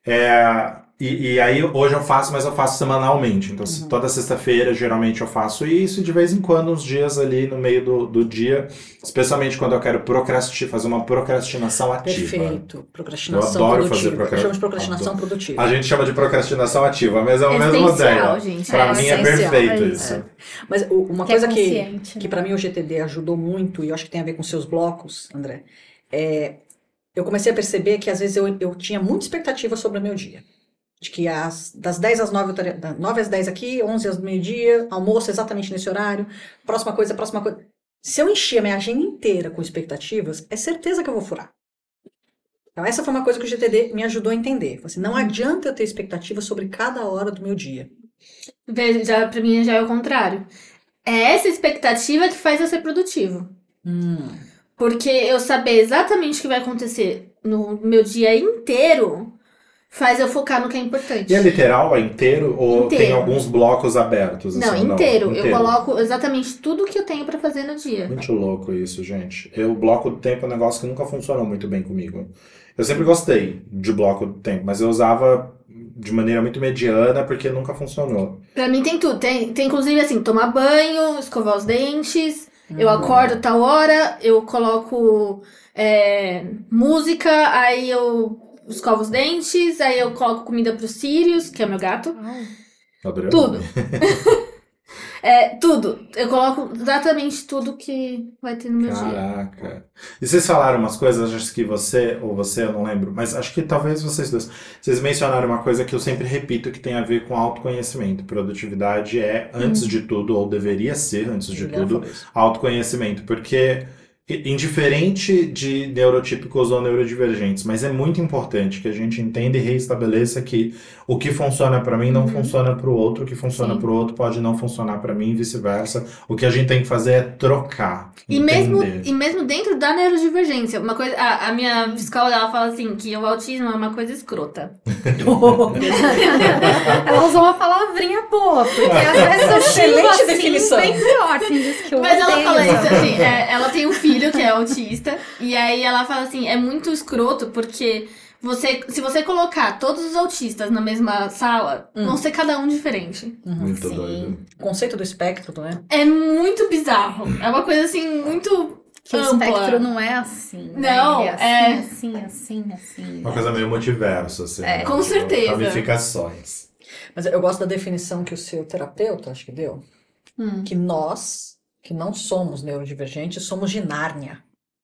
É, e, e aí hoje eu faço, mas eu faço semanalmente. Então Uhum. toda sexta-feira geralmente eu faço isso e de vez em quando uns dias ali no meio do, do dia, especialmente quando eu quero procrastinar, fazer uma procrastinação ativa. Perfeito. Procrastinação Eu adoro fazer produtiva. procra- Eu chamo de procrastinação produtiva. A gente chama de procrastinação ativa, mas é mesma Essencial, ideia. gente. Pra É mim é perfeito é isso. Mas o- uma Que é coisa que, que para mim o GTD ajudou muito, e eu acho que tem a ver com seus blocos, André, é, eu comecei a perceber que às vezes eu, eu tinha muita expectativa sobre o meu dia. De que às, das 10 às 9, eu estaria, da 9 às 10 aqui, 11 às meio-dia, almoço exatamente nesse horário, próxima coisa, próxima coisa. Se eu encher a minha agenda inteira com expectativas, é certeza que eu vou furar. Então, essa foi uma coisa que o GTD me ajudou a entender. Assim, não adianta eu ter expectativa sobre cada hora do meu dia. Veja, já, pra mim já é o contrário. É essa expectativa que faz eu ser produtivo. Hum. Porque eu saber exatamente o que vai acontecer no meu dia inteiro faz eu focar no que é importante. E é literal, é inteiro ou Inteiro. tem alguns blocos abertos? Não, assim, inteiro. Eu coloco exatamente tudo que eu tenho pra fazer no dia. Muito louco isso, gente. Eu, bloco do tempo é um negócio que nunca funcionou muito bem comigo. Eu sempre gostei de bloco do tempo, mas eu usava de maneira muito mediana porque nunca funcionou. Pra mim tem tudo. Tem, tem inclusive assim, tomar banho, escovar os dentes. Eu Uhum. acordo tal hora, eu coloco é, música, aí eu escovo os dentes, aí eu coloco comida pros Sirius, que é meu gato. Adorei o Tudo. nome. É, tudo. Eu coloco exatamente tudo que vai ter no meu dia. Caraca. E vocês falaram umas coisas, acho que você, ou você, eu não lembro, mas acho que talvez vocês dois. Vocês mencionaram uma coisa que eu sempre repito que tem a ver com autoconhecimento. Produtividade é, antes de tudo, ou deveria ser, antes de tudo, autoconhecimento. Porque, indiferente de neurotípicos ou neurodivergentes, mas é muito importante que a gente entenda e reestabeleça que o que funciona para mim não funciona para o outro, o que funciona para o outro pode não funcionar para mim e vice-versa. O que a gente tem que fazer é trocar, E mesmo, e mesmo dentro da neurodivergência, uma coisa, a, a minha psicóloga ela fala assim que o autismo é uma coisa escrota. Ela usou uma palavrinha boa, porque às vezes eu Excelente xingo assim, definição. bem pior. Eu Mas ela fala isso assim, é, ela tem um filho que é autista, e aí ela fala assim, é muito escroto porque você, se você colocar todos os autistas na mesma sala, Hum. vão ser cada um diferente. Muito Sim. doido. O conceito do espectro, né? É muito bizarro. É uma coisa assim, muito Que o espectro não é assim. né? Não, Ele é- assim, assim, assim, assim. Uma coisa meio multiverso, assim. É, né? com Tipo, certeza. Ramificações. Mas eu gosto da definição que o seu terapeuta, acho que deu, Hum. que nós, que não somos neurodivergentes, somos de Nárnia.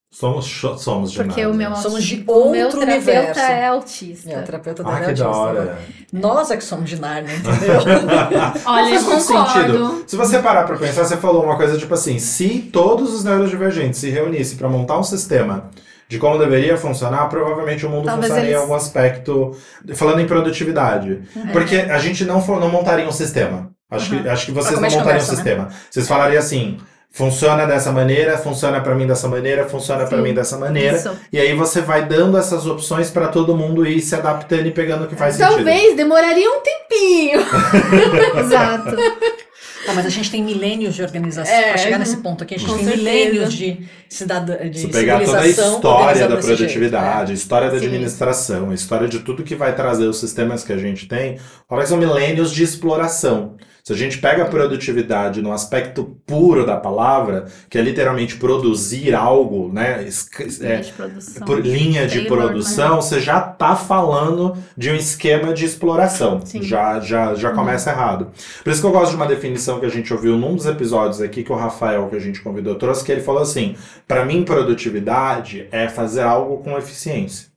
Somos, somos de Porque o meu, Somos de o meu outro terapeuta universo. é autista. É, o terapeuta Ah, é que autista. da hora. Nós é que somos de Nárnia, entendeu? Olha, eu Faz concordo. sentido. Se você parar pra pensar, você falou uma coisa tipo assim: se todos os neurodivergentes se reunissem pra montar um sistema de como deveria funcionar, provavelmente o mundo Talvez funcionaria em eles- algum aspecto. Falando em produtividade. Porque a gente não, for- não montaria um sistema. Acho, que, acho que vocês não montariam um sistema. Vocês falariam assim. Funciona dessa maneira, funciona pra mim dessa maneira, funciona pra Sim. mim dessa maneira. Isso. E aí você vai dando essas opções pra todo mundo ir se adaptando e pegando o que faz sentido. Talvez demoraria um tempinho. Exato. Tá, mas a gente tem milênios de organização. É, Pra chegar nesse ponto aqui, a gente tem certeza. milênios de cidadã, de Se pegar toda a história da jeito, produtividade, a história da Sim. administração, a história de tudo que vai trazer os sistemas que a gente tem, olha que são milênios de exploração. Se a gente pega a produtividade no aspecto puro da palavra, que é literalmente produzir algo, né? esc- é, de produção. por linha de Taylor, produção, você já tá falando de um esquema de exploração. Sim. Já, já, já começa errado. Por isso que eu gosto de uma definição que a gente ouviu num dos episódios aqui, que o Rafael, que a gente convidou, trouxe, que ele falou assim: para mim, produtividade é fazer algo com eficiência.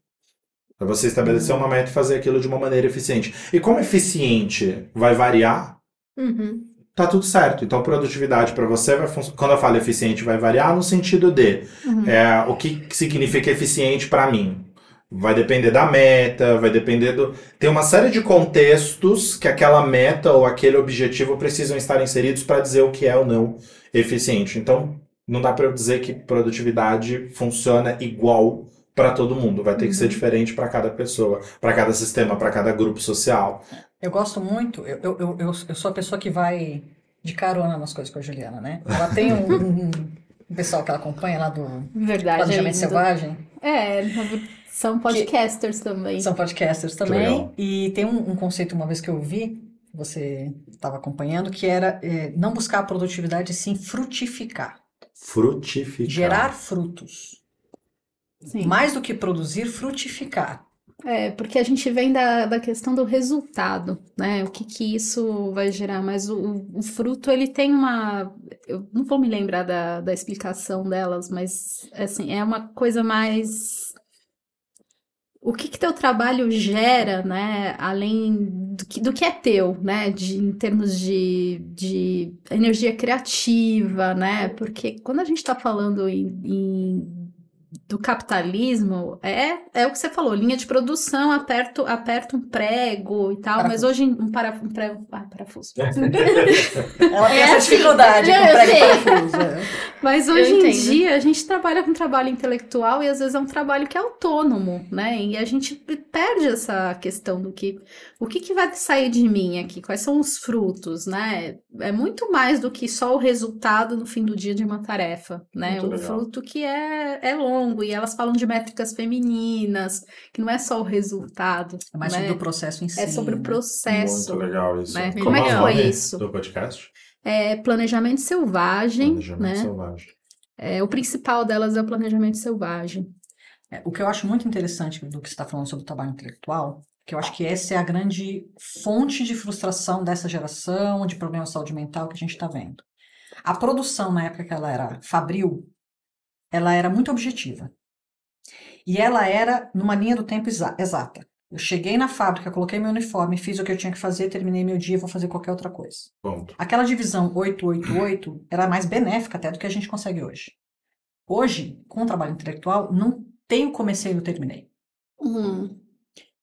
É você estabelecer uma meta e fazer aquilo de uma maneira eficiente. E como eficiente vai variar, Uhum. tá tudo certo. Então, produtividade para você vai funcionar. Quando eu falo eficiente, vai variar no sentido de Uhum. é, o que significa eficiente para mim. Vai depender da meta, vai depender do. Tem uma série de contextos que aquela meta ou aquele objetivo precisam estar inseridos para dizer o que é ou não eficiente. Então, não dá para eu dizer que produtividade funciona igual para todo mundo. Vai ter que ser diferente para cada pessoa, para cada sistema, para cada grupo social. Eu gosto muito, eu, eu, eu, eu sou a pessoa que vai de carona nas coisas com a Juliana, né? Ela tem um, um- um pessoal que ela acompanha lá do Verdade. Planejamento é. Selvagem, É, são podcasters também. são podcasters também, e tem um, um conceito uma vez que eu vi, que você estava acompanhando, que era é, não buscar a produtividade, sim frutificar, Frutificar. gerar frutos. Sim. Mais do que produzir, frutificar. É, porque a gente vem da, da questão do resultado, né? O que que isso vai gerar, mas o, o- fruto, ele tem uma... Eu não vou me lembrar da, da explicação delas, mas, assim, é uma coisa mais... O que que teu trabalho gera, né? Além do que, do que é teu, né? De, em termos de, de energia criativa, né? Porque quando a gente está falando em, em- do capitalismo, é, é o que você falou, linha de produção, aperto, aperto um prego e tal, mas Parafuso. hoje um, para, um prego, ah, parafuso. Ela tem É essa assim. dificuldade Não, com eu prego e parafuso. é. Mas hoje em dia a gente trabalha com trabalho intelectual e às vezes é um trabalho que é autônomo, né? E a gente perde essa questão do que o que, que vai sair de mim aqui, quais são os frutos, né? É muito mais do que só o resultado no fim do dia de uma tarefa, né? Muito Um legal. fruto que é, é longo e elas falam de métricas femininas, que não é só o resultado, É mais né? sobre o processo em si. É sobre o né? processo. Muito legal isso. né? Como é que foi isso? Do podcast? É planejamento selvagem, Planejamento né? Selvagem. É, o principal delas é o planejamento selvagem. É, o que eu acho muito interessante do que você está falando sobre o trabalho intelectual, que eu acho que essa é a grande fonte de frustração dessa geração, de problema de saúde mental que a gente está vendo. A produção, na época que ela era fabril, ela era muito objetiva. E ela era numa linha do tempo exa exata. Eu cheguei na fábrica, coloquei meu uniforme, fiz o que eu tinha que fazer, terminei meu dia, vou fazer qualquer outra coisa. Ponto. Aquela divisão 888 era mais benéfica até do que a gente consegue hoje. Hoje, com o trabalho intelectual, não tem o comecei e o terminei. Uhum.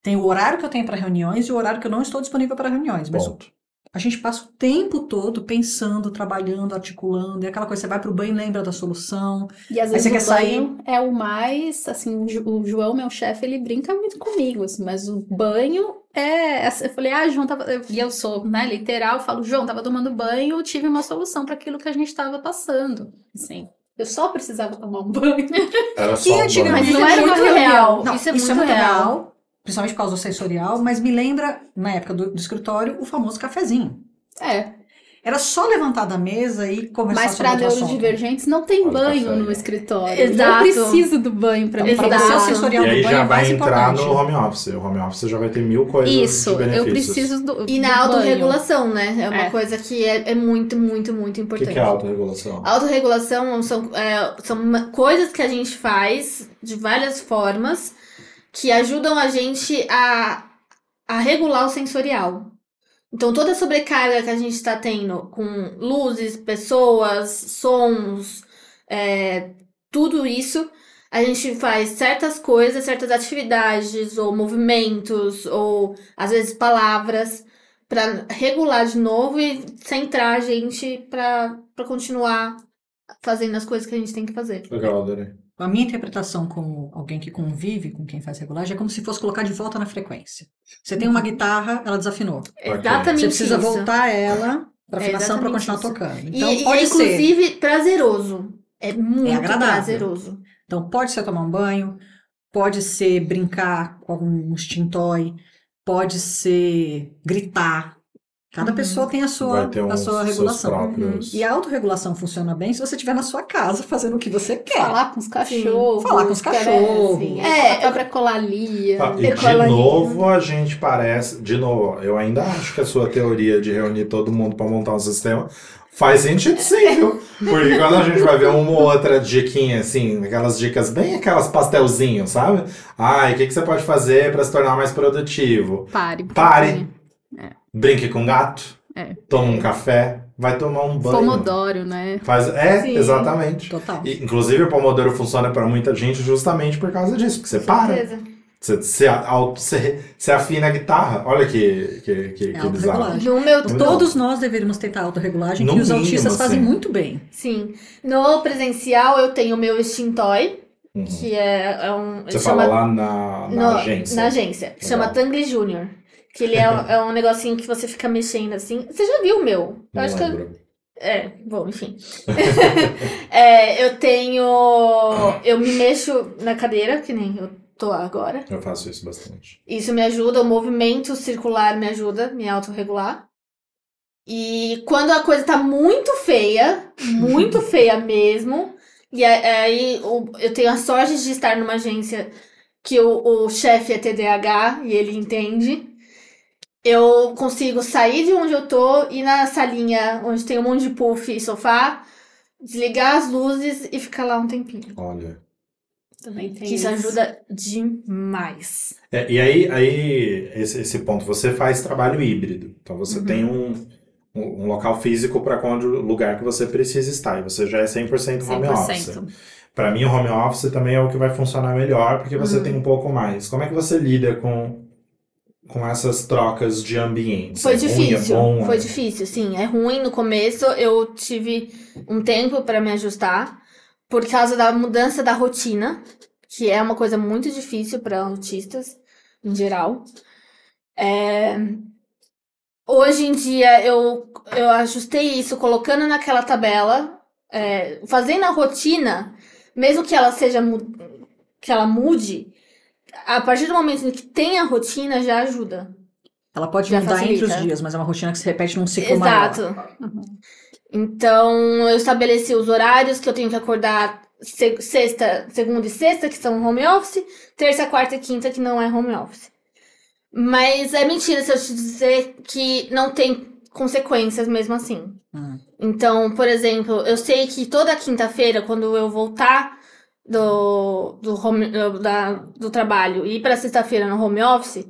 Tem o horário que eu tenho para reuniões e o horário que eu não estou disponível para reuniões. Mas Ponto. A gente passa o tempo todo pensando, trabalhando, articulando, e aquela coisa, você vai pro banho e lembra da solução. E às Aí você vezes quer o banho é o mais, assim, o João, meu chefe, ele brinca muito comigo, assim, mas o banho é, eu falei, ah, João tava, e eu sou, né, literal, eu falo, João, tava tomando banho, eu tive uma solução para aquilo que a gente tava passando, assim. Eu só precisava tomar um banho. Era só o antigamente Mas banho. não era muito muito real. Não, Isso é muito real. Principalmente por causa do sensorial, mas me lembra, na época do, do escritório, o famoso cafezinho. É, Era só levantar da mesa e conversar mas para neurodivergentes não tem o banho café, no né? escritório. Exato. Eu preciso do banho para me Então, para você, o sensorial E do aí banho já é vai entrar importante. no home office. O home office já vai ter mil coisas Isso, de benefícios. eu preciso do E do na banho. autorregulação, né? É uma É. coisa que é, é muito, muito, muito O que, importante. que é autorregulação? A autorregulação são, é, são coisas que a gente faz de várias formas que ajudam a gente a, a regular o sensorial. Então, toda a sobrecarga que a gente está tendo com luzes, pessoas, sons, é, tudo isso, a gente faz certas coisas, certas atividades, ou movimentos, ou às vezes palavras, para regular de novo e centrar a gente para continuar fazendo as coisas que a gente tem que fazer. Legal, Dani. A minha interpretação como alguém que convive com quem faz regulagem é como se fosse colocar de volta na frequência. Você tem uma guitarra, ela desafinou. É. Exatamente Você precisa isso. voltar ela para É afinação para exatamente continuar isso. tocando. E, Então e pode é ser. inclusive prazeroso. É muito agradável. prazeroso. Então pode ser tomar um banho, pode ser brincar com algum toy, pode ser gritar. Cada Uhum. pessoa tem a sua, vai ter a sua regulação. próprios. E a autorregulação funciona bem se você estiver na sua casa fazendo o que você quer. Falar com os cachorros. falar com os cachorros. É, a própria colalia. Ah, e de novo a gente parece. De novo, eu ainda acho que a sua teoria de reunir todo mundo para montar um sistema faz sentido sim, viu? Porque quando a gente vai ver uma ou outra diquinha, assim, aquelas dicas bem aquelas pastelzinhos, sabe? Ai, o que, que você pode fazer para se tornar mais produtivo? Pare. um Pare. Brinque com gato. É. Toma um café. Vai tomar um banho. Pomodoro, né? Faz, é, Sim. exatamente. Total. E, inclusive, o Pomodoro funciona para muita gente justamente por causa disso, porque você para. Certeza. Você, você, você, você afina a guitarra. Olha que, que, que, É que bizarro. autorregulagem. No meu, Não. Todos nós deveríamos tentar autorregulagem, No que os mínimo, autistas fazem assim. muito bem. sim. No presencial eu tenho o meu Extintoy, Uhum. que é, é um. Você ele fala chama- lá na, na no- agência. Na agência. Legal. Chama Tangle Junior. Que ele é, é um negocinho que você fica mexendo assim. Você já viu o meu? Eu Não acho que eu, lembro. É, bom, enfim. É, eu tenho. Eu me mexo na cadeira, que nem eu tô agora. Eu faço isso bastante. Isso me ajuda, o movimento circular me ajuda, me autorregular. E quando a coisa tá muito feia, muito feia mesmo, e aí eu tenho a sorte de estar numa agência que o, o chefe é TDAH e ele entende. Eu consigo sair de onde eu tô, ir na salinha onde tem um monte de puff e sofá, desligar as luzes e ficar lá um tempinho. Olha. Também tem Que isso ajuda demais. É, e aí, aí esse, esse ponto, você faz trabalho híbrido. Então você Uhum. tem um, um, um local físico para onde o lugar que você precisa estar. E você já é 100% home office. 100%. Para mim, o home office também é o que vai funcionar melhor, porque você Uhum. tem um pouco mais. Como é que você lida com, com essas trocas de ambientes? Foi É ruim, é difícil, bom, foi é- difícil, sim. É ruim no começo, eu tive um tempo para me ajustar por causa da mudança da rotina, que é uma coisa muito difícil para autistas em geral. É, Hoje em dia eu, eu ajustei isso colocando naquela tabela, é, fazendo a rotina, mesmo que ela seja que ela mude, a partir do momento em que tem a rotina já ajuda. Ela pode Já mudar entre os facilita. dias, mas é uma rotina que se repete num ciclo maior. Exato. Uhum. Então, eu estabeleci os horários que eu tenho que acordar se- sexta, segunda e sexta, que são home office, terça, quarta e quinta, que não é home office. Mas é mentira se eu te dizer que não tem consequências mesmo assim. Hum. Então, por exemplo, eu sei que toda quinta-feira, quando eu voltar do, do, home, do- da, do trabalho e ir para sexta-feira no home office,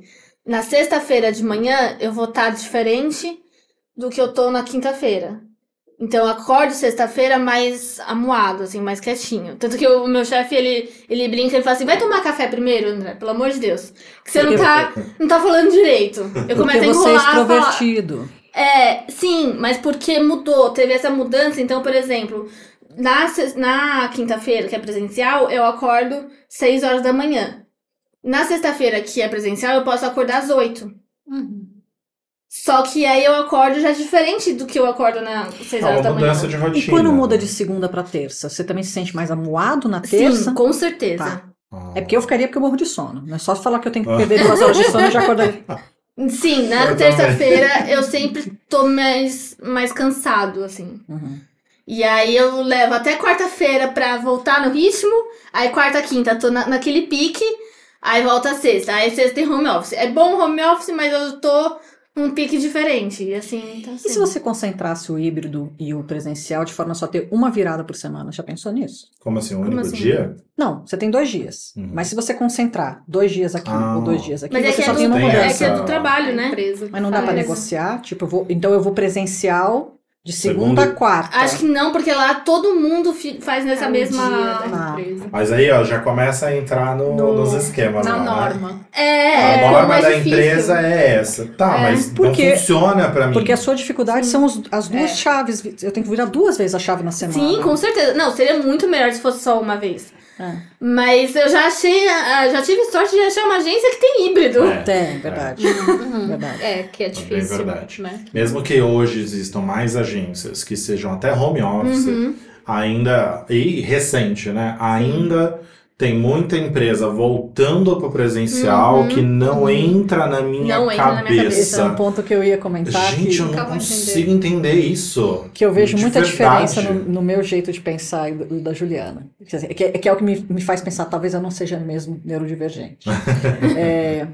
na sexta-feira de manhã eu vou estar diferente do que eu tô na quinta-feira. Então eu acordo sexta-feira mais amuado, assim, mais quietinho. Tanto que o meu chefe, ele, ele brinca, ele fala assim, vai tomar café primeiro, André, pelo amor de Deus. Que você não tá, não tá falando direito. Eu começo a você é enrolar, falar, extrovertido. é, sim, mas porque mudou, teve essa mudança. Então, por exemplo, na, na quinta-feira, que é presencial, eu acordo 6 horas da manhã. Na sexta-feira, que é presencial, eu posso acordar às 8. Uhum. Só que aí eu acordo já diferente do que eu acordo na 6 É horas da manhã. de rotina. E quando muda de segunda pra terça, você também se sente mais amuado na terça? Sim, com certeza. Tá. Ah. É porque eu ficaria porque eu morro de sono. Não é só falar que eu tenho que Ah. perder duas horas de sono e já acordaria. Sim, na terça-feira eu sempre tô mais, mais cansado, assim. Uhum. E aí eu levo até quarta-feira pra voltar no ritmo. Aí quarta, quinta, tô na, naquele pique. Aí volta a sexta. Aí sexta tem home office. É bom home office, mas eu tô num pique diferente. E assim, tá E se você concentrasse o híbrido e o presencial de forma a só ter uma virada por semana? Já pensou nisso? Como assim, um Como único assim? dia? Não, você tem dois dias. Uhum. Mas se você concentrar dois dias aqui Ah. ou dois dias aqui, Mas é você que só é, tem do, uma Tem é, mudança. que é do trabalho, né? empresa Mas não dá pra faz. negociar? Tipo, eu vou, então eu vou presencial de segunda, Segunda- a quarta. Acho que não, porque lá todo mundo faz nessa É mesma. Ah. empresa. Mas aí, ó, já começa a entrar no- No- nos esquemas Na lá, né? norma. É, A é norma mais da difícil. empresa é essa. Tá, É. mas Porque- não funciona pra mim. Porque a sua dificuldade são os- as duas É. chaves. Eu tenho que virar duas vezes a chave na semana. Sim, com certeza. Não, seria muito melhor se fosse só uma vez. É. Mas eu já achei. ah, Já tive sorte de achar uma agência que tem híbrido. É. Tem, verdade. Uhum. verdade. É, que é difícil, verdade. né? Mesmo que hoje existam mais agências que sejam até home office, Uhum. ainda. E recente, né? Ainda tem muita empresa voltando pro presencial Uhum. que não entra na minha Não entra na minha cabeça. Esse é um ponto que eu ia comentar. Gente, que... eu não consigo entender isso. que eu vejo De muita verdade. diferença no, no meu jeito de pensar e do, da Juliana. Dizer, Que, é- que é o que me, me faz pensar, talvez eu não seja mesmo neurodivergente. é,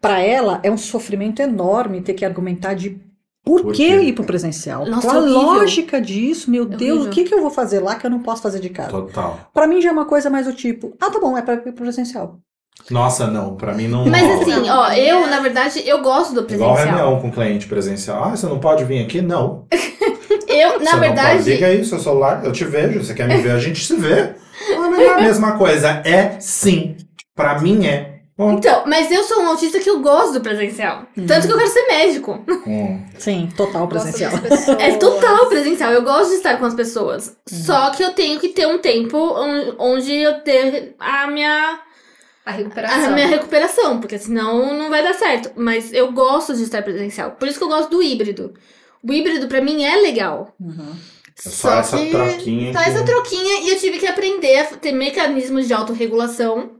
Para ela, é um sofrimento enorme ter que argumentar de por, Por que ir pro presencial. Nossa, Qual a horrível. lógica disso? Meu É Deus, horrível. o que, que eu vou fazer lá que eu não posso fazer de casa? Total. Pra mim já é uma coisa mais do tipo, ah, tá bom, é pra ir pro presencial. Nossa, não, pra mim não Mas rola. assim, ó, eu, na verdade, eu gosto do Igual presencial. reunião com cliente presencial. Ah, você não pode vir aqui? Não. Eu, você na não pode. verdade, Liga aí seu celular, eu te vejo. Você quer me ver, a gente se vê. Não é a mesma coisa. É sim. Pra mim é. Bom, Então, mas eu sou um autista que eu gosto do presencial. Tanto que eu quero ser médico. hum, Sim, total presencial. É total presencial. Eu gosto de estar com as pessoas. Uhum. Só que eu tenho que ter um tempo on- onde eu ter a minha, A recuperação. a minha recuperação, porque senão não vai dar certo. Mas eu gosto de estar presencial. Por isso que eu gosto do híbrido. O híbrido pra mim é legal. Uhum. é só essa troquinha Só que- essa troquinha e eu tive que aprender a ter mecanismos de autorregulação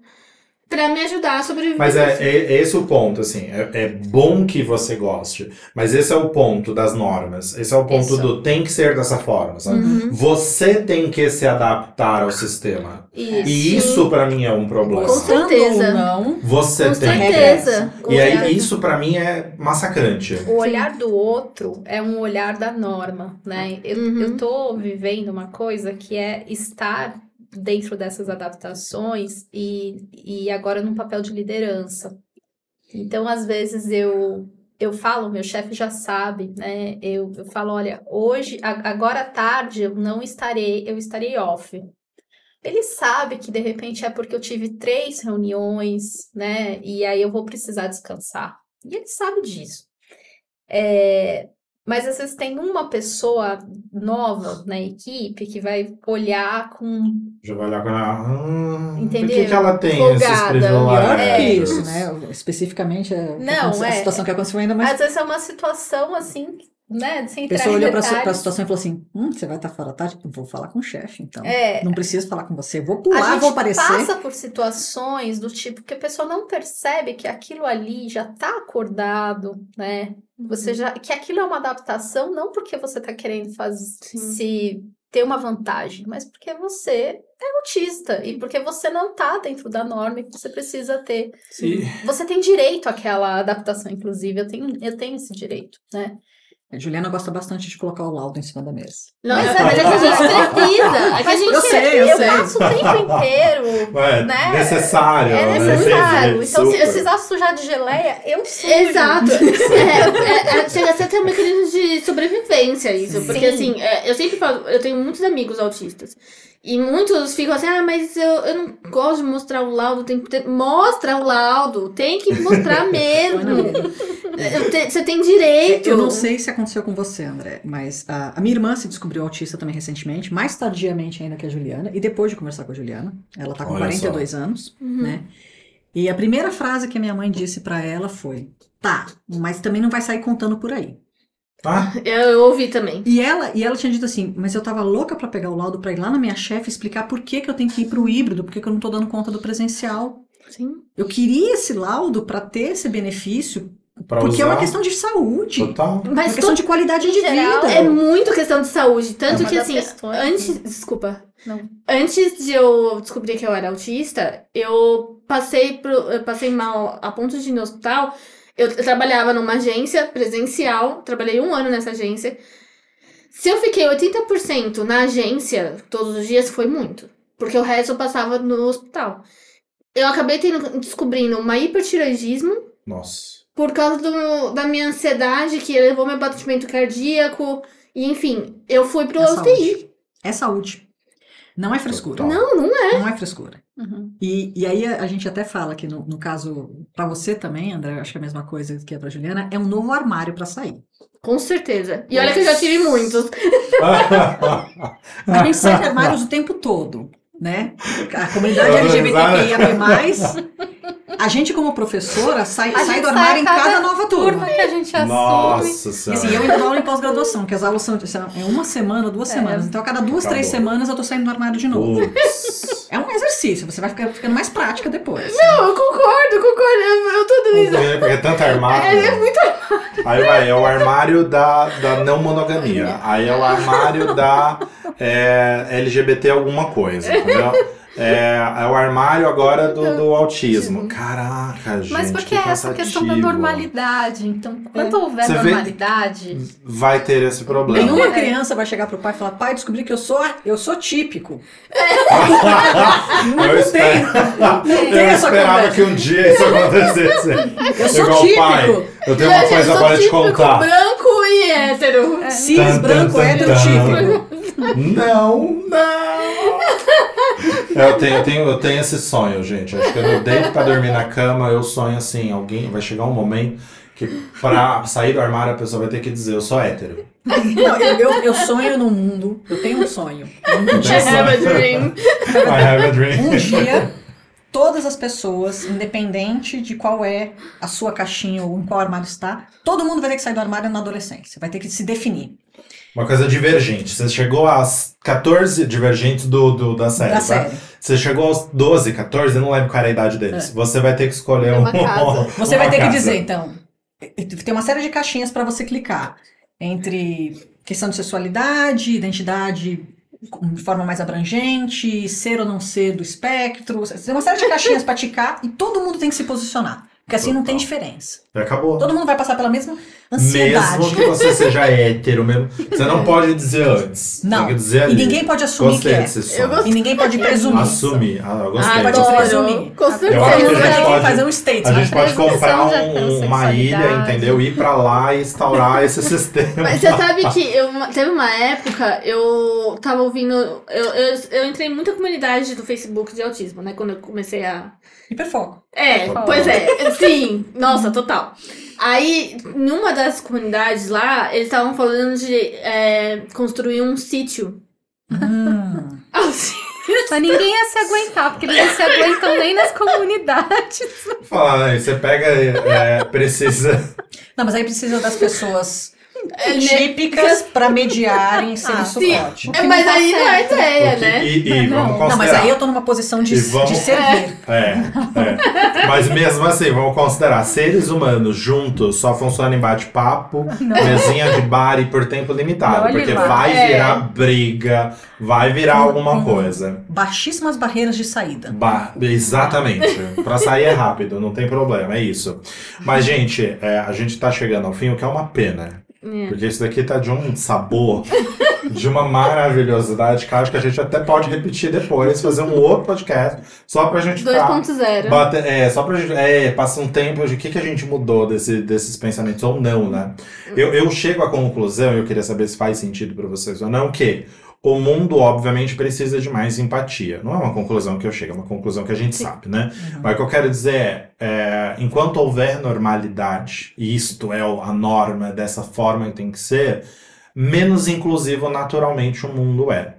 pra me ajudar a sobreviver. Mas é, nisso. é- é esse o ponto, assim. É, é bom que você goste. Mas esse é o ponto das normas. Esse é o ponto Isso. do tem que ser dessa forma, sabe? Uhum. Você tem que se adaptar ao sistema. Isso. E isso pra mim é um problema. Com certeza. não, Você Com tem certeza. que. E aí, isso pra mim é massacrante. O olhar do outro é um olhar da norma, né? Eu, Uhum. eu tô vivendo uma coisa que é estar dentro dessas adaptações e, e agora num papel de liderança. Então, às vezes, eu, eu falo, meu chefe já sabe, né? Eu, eu falo, olha, hoje, agora à tarde, eu não estarei, eu estarei off. Ele sabe que de repente é porque eu tive três reuniões, né? E aí eu vou precisar descansar. E ele sabe disso. É, mas às vezes tem uma pessoa nova na equipe que vai olhar com. Já vai olhar com ela. Hum, por Entendeu? que, que ela tem Folgada. esses privilégios? que isso, né? Especificamente a, Não, a é. situação que aconteceu ainda, mas Às vezes é uma situação assim, né? Sem a pessoa olhou pra detalhes. situação e falou assim: hum, você vai estar fora à tarde? Eu vou falar com o chefe, então. É, Não preciso falar com você. Vou a pular, gente vou aparecer. passa por situações do tipo que a pessoa não percebe que aquilo ali já tá acordado, né? Uhum. Você já que aquilo é uma adaptação, não porque você tá querendo fazer Sim. se ter uma vantagem, mas porque você é autista e porque você não tá dentro da norma que você precisa ter. E- Você tem direito àquela adaptação, inclusive. Eu tenho, eu tenho esse direito, né? A Juliana gosta bastante de colocar o laudo em cima da mesa. Não, Mas mas, é- que a gente precisa. É que a Mas gente Eu sei, eu eu sei. passo o tempo inteiro. É Né? necessário. É né? necessário. Entendi, Então, se eu super. precisar sujar de geleia, eu sujo. Exato. É, é, é, chega a ser até um mecanismo de sobrevivência isso. Porque Sim. assim, é, eu sempre falo, eu tenho muitos amigos autistas. E muitos ficam assim, ah, mas eu, eu não gosto de mostrar o laudo, tem que ter... Mostra o laudo, tem que mostrar mesmo. te- Você tem direito. Eu não sei se aconteceu com você, André, mas a, a minha irmã se descobriu autista também recentemente, mais tardiamente ainda que a Juliana, e depois de conversar com a Juliana. Ela tá com Olha 42 anos, Uhum. né? E a primeira frase que a minha mãe disse pra ela foi: tá, mas também não vai sair contando por aí. Ah, Eu, eu ouvi também. E ela, e ela tinha dito assim, mas eu tava louca pra pegar o laudo pra ir lá na minha chefe explicar por que, que eu tenho que ir pro híbrido, porque que eu não tô dando conta do presencial. Sim. Eu queria esse laudo pra ter esse benefício, pra porque é usar. uma questão de saúde, Total. uma Mas questão de qualidade de geral, vida. É muito questão de saúde. Tanto É uma que, assim, questões, antes. né? Desculpa. Não. Antes de eu descobrir que eu era autista, eu passei, pro, eu passei mal a ponto de ir no hospital. Eu, eu trabalhava numa agência presencial, trabalhei um ano nessa agência. Se eu fiquei 80% na agência todos os dias, foi muito. Porque o resto eu passava no hospital. Eu acabei tendo, descobrindo uma hipertiroidismo Nossa. por causa do- da minha ansiedade, que levou meu batimento cardíaco. E enfim, eu fui pro É UTI. saúde. É saúde. Não é frescura. Não, não é. Não é frescura. Uhum. E, e aí a, a gente até fala que no, no caso, pra você também, André, acho que é a mesma coisa que é pra Juliana, é um novo armário pra sair. Com certeza. E olha que eu já tive muitos. A gente sai de armários o tempo todo, né? A comunidade LGBTQIAP+, a gente como professora sai, A sai do armário em sai cada cada nova Turma turma. que a gente assume. Nossa E senhora. assim, eu ainda dou aula em pós-graduação, que as aulas são é uma semana, duas É. semanas. Então, a cada duas, Acabou. três semanas eu tô saindo do armário de novo. Putz. É um exercício, você vai ficar- ficando mais prática depois. Não, eu concordo, concordo. Eu, eu tô isso. Porque é tanta armário. É, é muito. Aí vai, é o armário da, da não monogamia. Aí é o armário da é, LGBT alguma coisa, entendeu? É, é o armário agora do, do autismo. Caraca, gente. Mas porque que é essa questão da normalidade. Então, quando houver Você vê- normalidade, Vai ter esse problema. Nenhuma É. criança vai chegar pro pai e falar, pai, descobri que eu sou, eu sou típico. eu Não espero- tem eu essa esperava conversa. que um dia isso acontecesse. Eu sou Igual típico. pai. Eu tenho uma coisa eu para te contar. branco e hétero. Cis, Tan, branco, tan, hétero, tan. típico. Não, não. Eu tenho, eu, tenho, eu tenho esse sonho, gente. Acho que eu deito pra dormir na cama, eu sonho assim, alguém vai chegar um momento que pra sair do armário a pessoa vai ter que dizer, eu sou hétero. Não, eu, eu, eu sonho num mundo, eu tenho um sonho. Um I dia, have a dream. I have a dream. um dia, todas as pessoas, independente de qual é a sua caixinha ou em qual armário está, todo mundo vai ter que sair do armário na adolescência, vai ter que se definir. Uma coisa divergente. Você chegou às 14 divergentes do, do- da série, da tá? série. Você chegou aos 12, 14, eu não lembro qual era a idade deles. Você vai ter que escolher É um. uma casa. Você uma vai ter que casa. dizer, então, tem uma série de caixinhas para você clicar entre questão de sexualidade, identidade de forma mais abrangente, ser ou não ser do espectro. Tem uma série de caixinhas para ticar e todo mundo tem que se posicionar. Porque assim não tem Total. diferença. Acabou. Todo mundo vai passar pela mesma ansiedade. Mesmo que você seja hétero mesmo. Você não pode dizer antes. Não. Tem que dizer E ali. ninguém pode assumir Gostei que é. desse. Eu gostei. E ninguém pode presumir. Assumir. Ah, eu gostei. pode Adoro. presumir. Com Eu acho que certeza. a gente pode- fazer um A statement. gente pode comprar um- uma ilha, entendeu? Ir pra lá e instaurar esse sistema. Mas você sabe que eu, teve uma época, eu tava ouvindo. Eu, eu, eu entrei em muita comunidade do Facebook de autismo, né? Quando eu comecei a. Hiperfoco. É, Total. pois é, sim, nossa, total. Aí, numa das comunidades lá, eles estavam falando de é, construir um sítio. Hum. Assim, mas ninguém ia se aguentar, porque eles não se aguentam nem nas comunidades. Fala, aí você pega, é, precisa. Não, mas aí precisa das pessoas É, né? típicas para mediarem sem Ah, o sim. suporte. É, mas aí não é ideia, Porque- né? e, e vamos considerar. Não, mas aí eu tô numa posição de, vamos- de servir. É, é. Mas mesmo assim, vamos considerar seres humanos juntos só funcionam em bate-papo, mesinha de bar e por tempo limitado. Olhe porque lá. vai É. virar briga, vai virar alguma coisa. Baixíssimas barreiras de saída. Ba- exatamente. pra sair é rápido, não tem problema, é isso. Mas, gente, é, a gente tá chegando ao fim, o que é uma pena. É. Porque isso daqui tá de um sabor, de uma maravilhosidade, que acho que a gente até pode repetir depois, fazer um outro podcast, só pra gente ficar 2.0. Bate- é, só pra gente. É, passa um tempo de o que, que a gente mudou desse, desses pensamentos ou não, né? Eu, eu chego à conclusão, eu queria saber se faz sentido pra vocês ou não, que o mundo, obviamente, precisa de mais empatia. Não é uma conclusão que eu chego, é uma conclusão que a gente sabe, né? Mas o que eu quero dizer é, é, enquanto houver normalidade, e isto é a norma, dessa forma que tem que ser, menos inclusivo naturalmente o mundo é.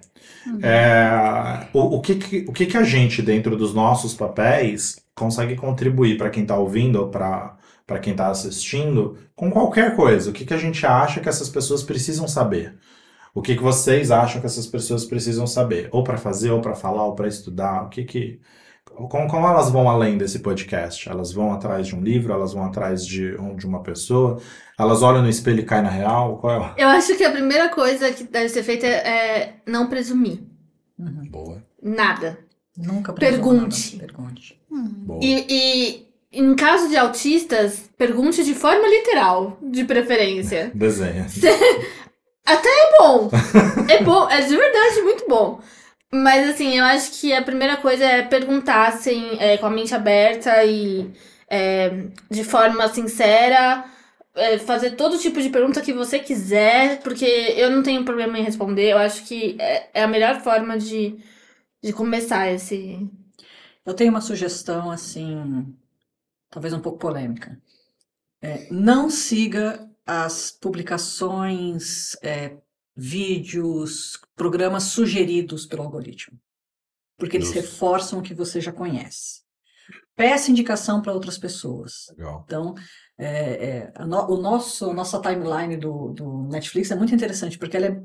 É, o, o que, que- o que, que a gente, dentro dos nossos papéis, consegue contribuir para quem está ouvindo ou para quem está assistindo com qualquer coisa? O que, que a gente acha que essas pessoas precisam saber? O que, que vocês acham que essas pessoas precisam saber? Ou para fazer, ou para falar, ou para estudar? O que que. Como, como elas vão além desse podcast? Elas vão atrás de um livro, elas vão atrás de, um- de uma pessoa, elas olham no espelho e caem na real? Qual é? Eu acho que a primeira coisa que deve ser feita é não presumir. Uhum. Boa. Nada. Nunca Pergunte. nada. Pergunte. Boa. E, e em caso de autistas, pergunte de forma literal, de preferência. Desenha. É bom. É bom, é de verdade muito bom. Mas assim, eu acho que a primeira coisa é perguntar assim, é, com a mente aberta e é, de forma sincera. é, fazer todo tipo de pergunta que você quiser, porque eu não tenho problema em responder. Eu acho que é, é a melhor forma de, de começar esse. Eu tenho uma sugestão, assim, talvez um pouco polêmica. É, não siga as publicações, é, vídeos, programas sugeridos pelo algoritmo, porque eles Justo. reforçam o que você já conhece. Peça indicação para outras pessoas. Legal. Então, é, é, a no- o nosso, nossa timeline do, do Netflix é muito interessante, porque ela é,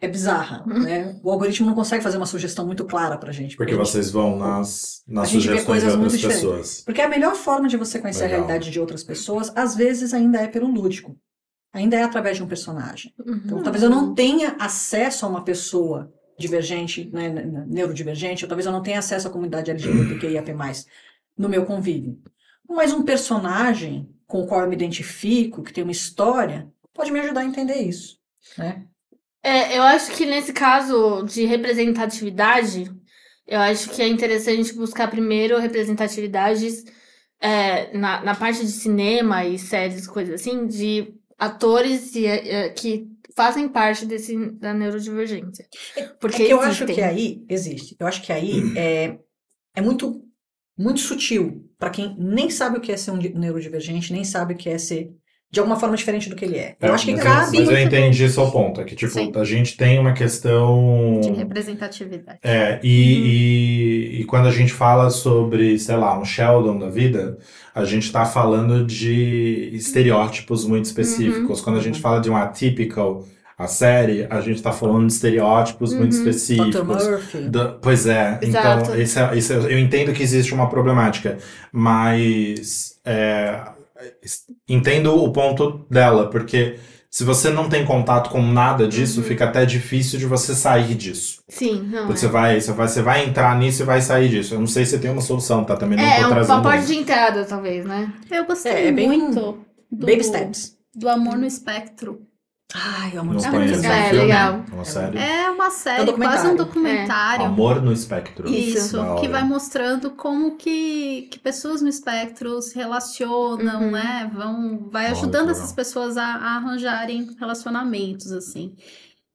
é bizarra, né? O algoritmo não consegue fazer uma sugestão muito clara para gente. Porque a gente- vocês vão nas, nas a gente vê sugestões de coisas muito outras diferentes. pessoas. Porque a melhor forma de você conhecer Legal. a realidade de outras pessoas, às vezes, ainda é pelo lúdico. Ainda é através de um personagem. Então, talvez eu não tenha acesso a uma pessoa divergente, né, ne- ne- neurodivergente, ou talvez eu não tenha acesso à comunidade LGBTQIAP+, no meu convívio. Mas um personagem com o qual eu me identifico, que tem uma história, pode me ajudar a entender isso, né? É, eu acho que nesse caso de representatividade, eu acho que é interessante buscar primeiro representatividades é, na, na parte de cinema e séries, coisas assim, de atores e, é, que fazem parte desse, da neurodivergência. Porque É que eu acho existem. que aí existe. Eu acho que aí é, é muito, muito sutil para quem nem sabe o que é ser um di- neurodivergente, nem sabe o que é ser de alguma forma diferente do que ele é. Eu É, acho que mas, cabe. mas eu entendi seu ponto. É que, tipo, Sim. a gente tem uma questão. De representatividade. É, e, e, e quando a gente fala sobre, sei lá, um Sheldon da vida, a gente tá falando de estereótipos muito específicos. Quando a gente fala de um atypical, a série, a gente tá falando de estereótipos muito Uhum. Dr. específicos. Murphy. Da- pois é, Exato. então esse é- esse é- eu entendo que existe uma problemática, mas é, entendo o ponto dela, porque se você não tem contato com nada disso, Uhum. fica até difícil de você sair disso. Sim, não Porque é. você vai, você vai, você vai entrar nisso e vai sair disso. Eu não sei se tem uma solução, tá? Também não É, tô é um trazendo. pacote de entrada, talvez, né? Eu gostei É, é bem muito do, Baby steps. do Amor no Espectro. Ai, eu amo Não conheço. filme. É, filme? legal. É uma série. É uma série, documentário. quase um documentário. Amor no espectro. Isso, que vai mostrando como que, que pessoas no espectro se relacionam, Uhum. né? Vão, vai Olha, ajudando essas legal. pessoas a, a arranjarem relacionamentos, assim.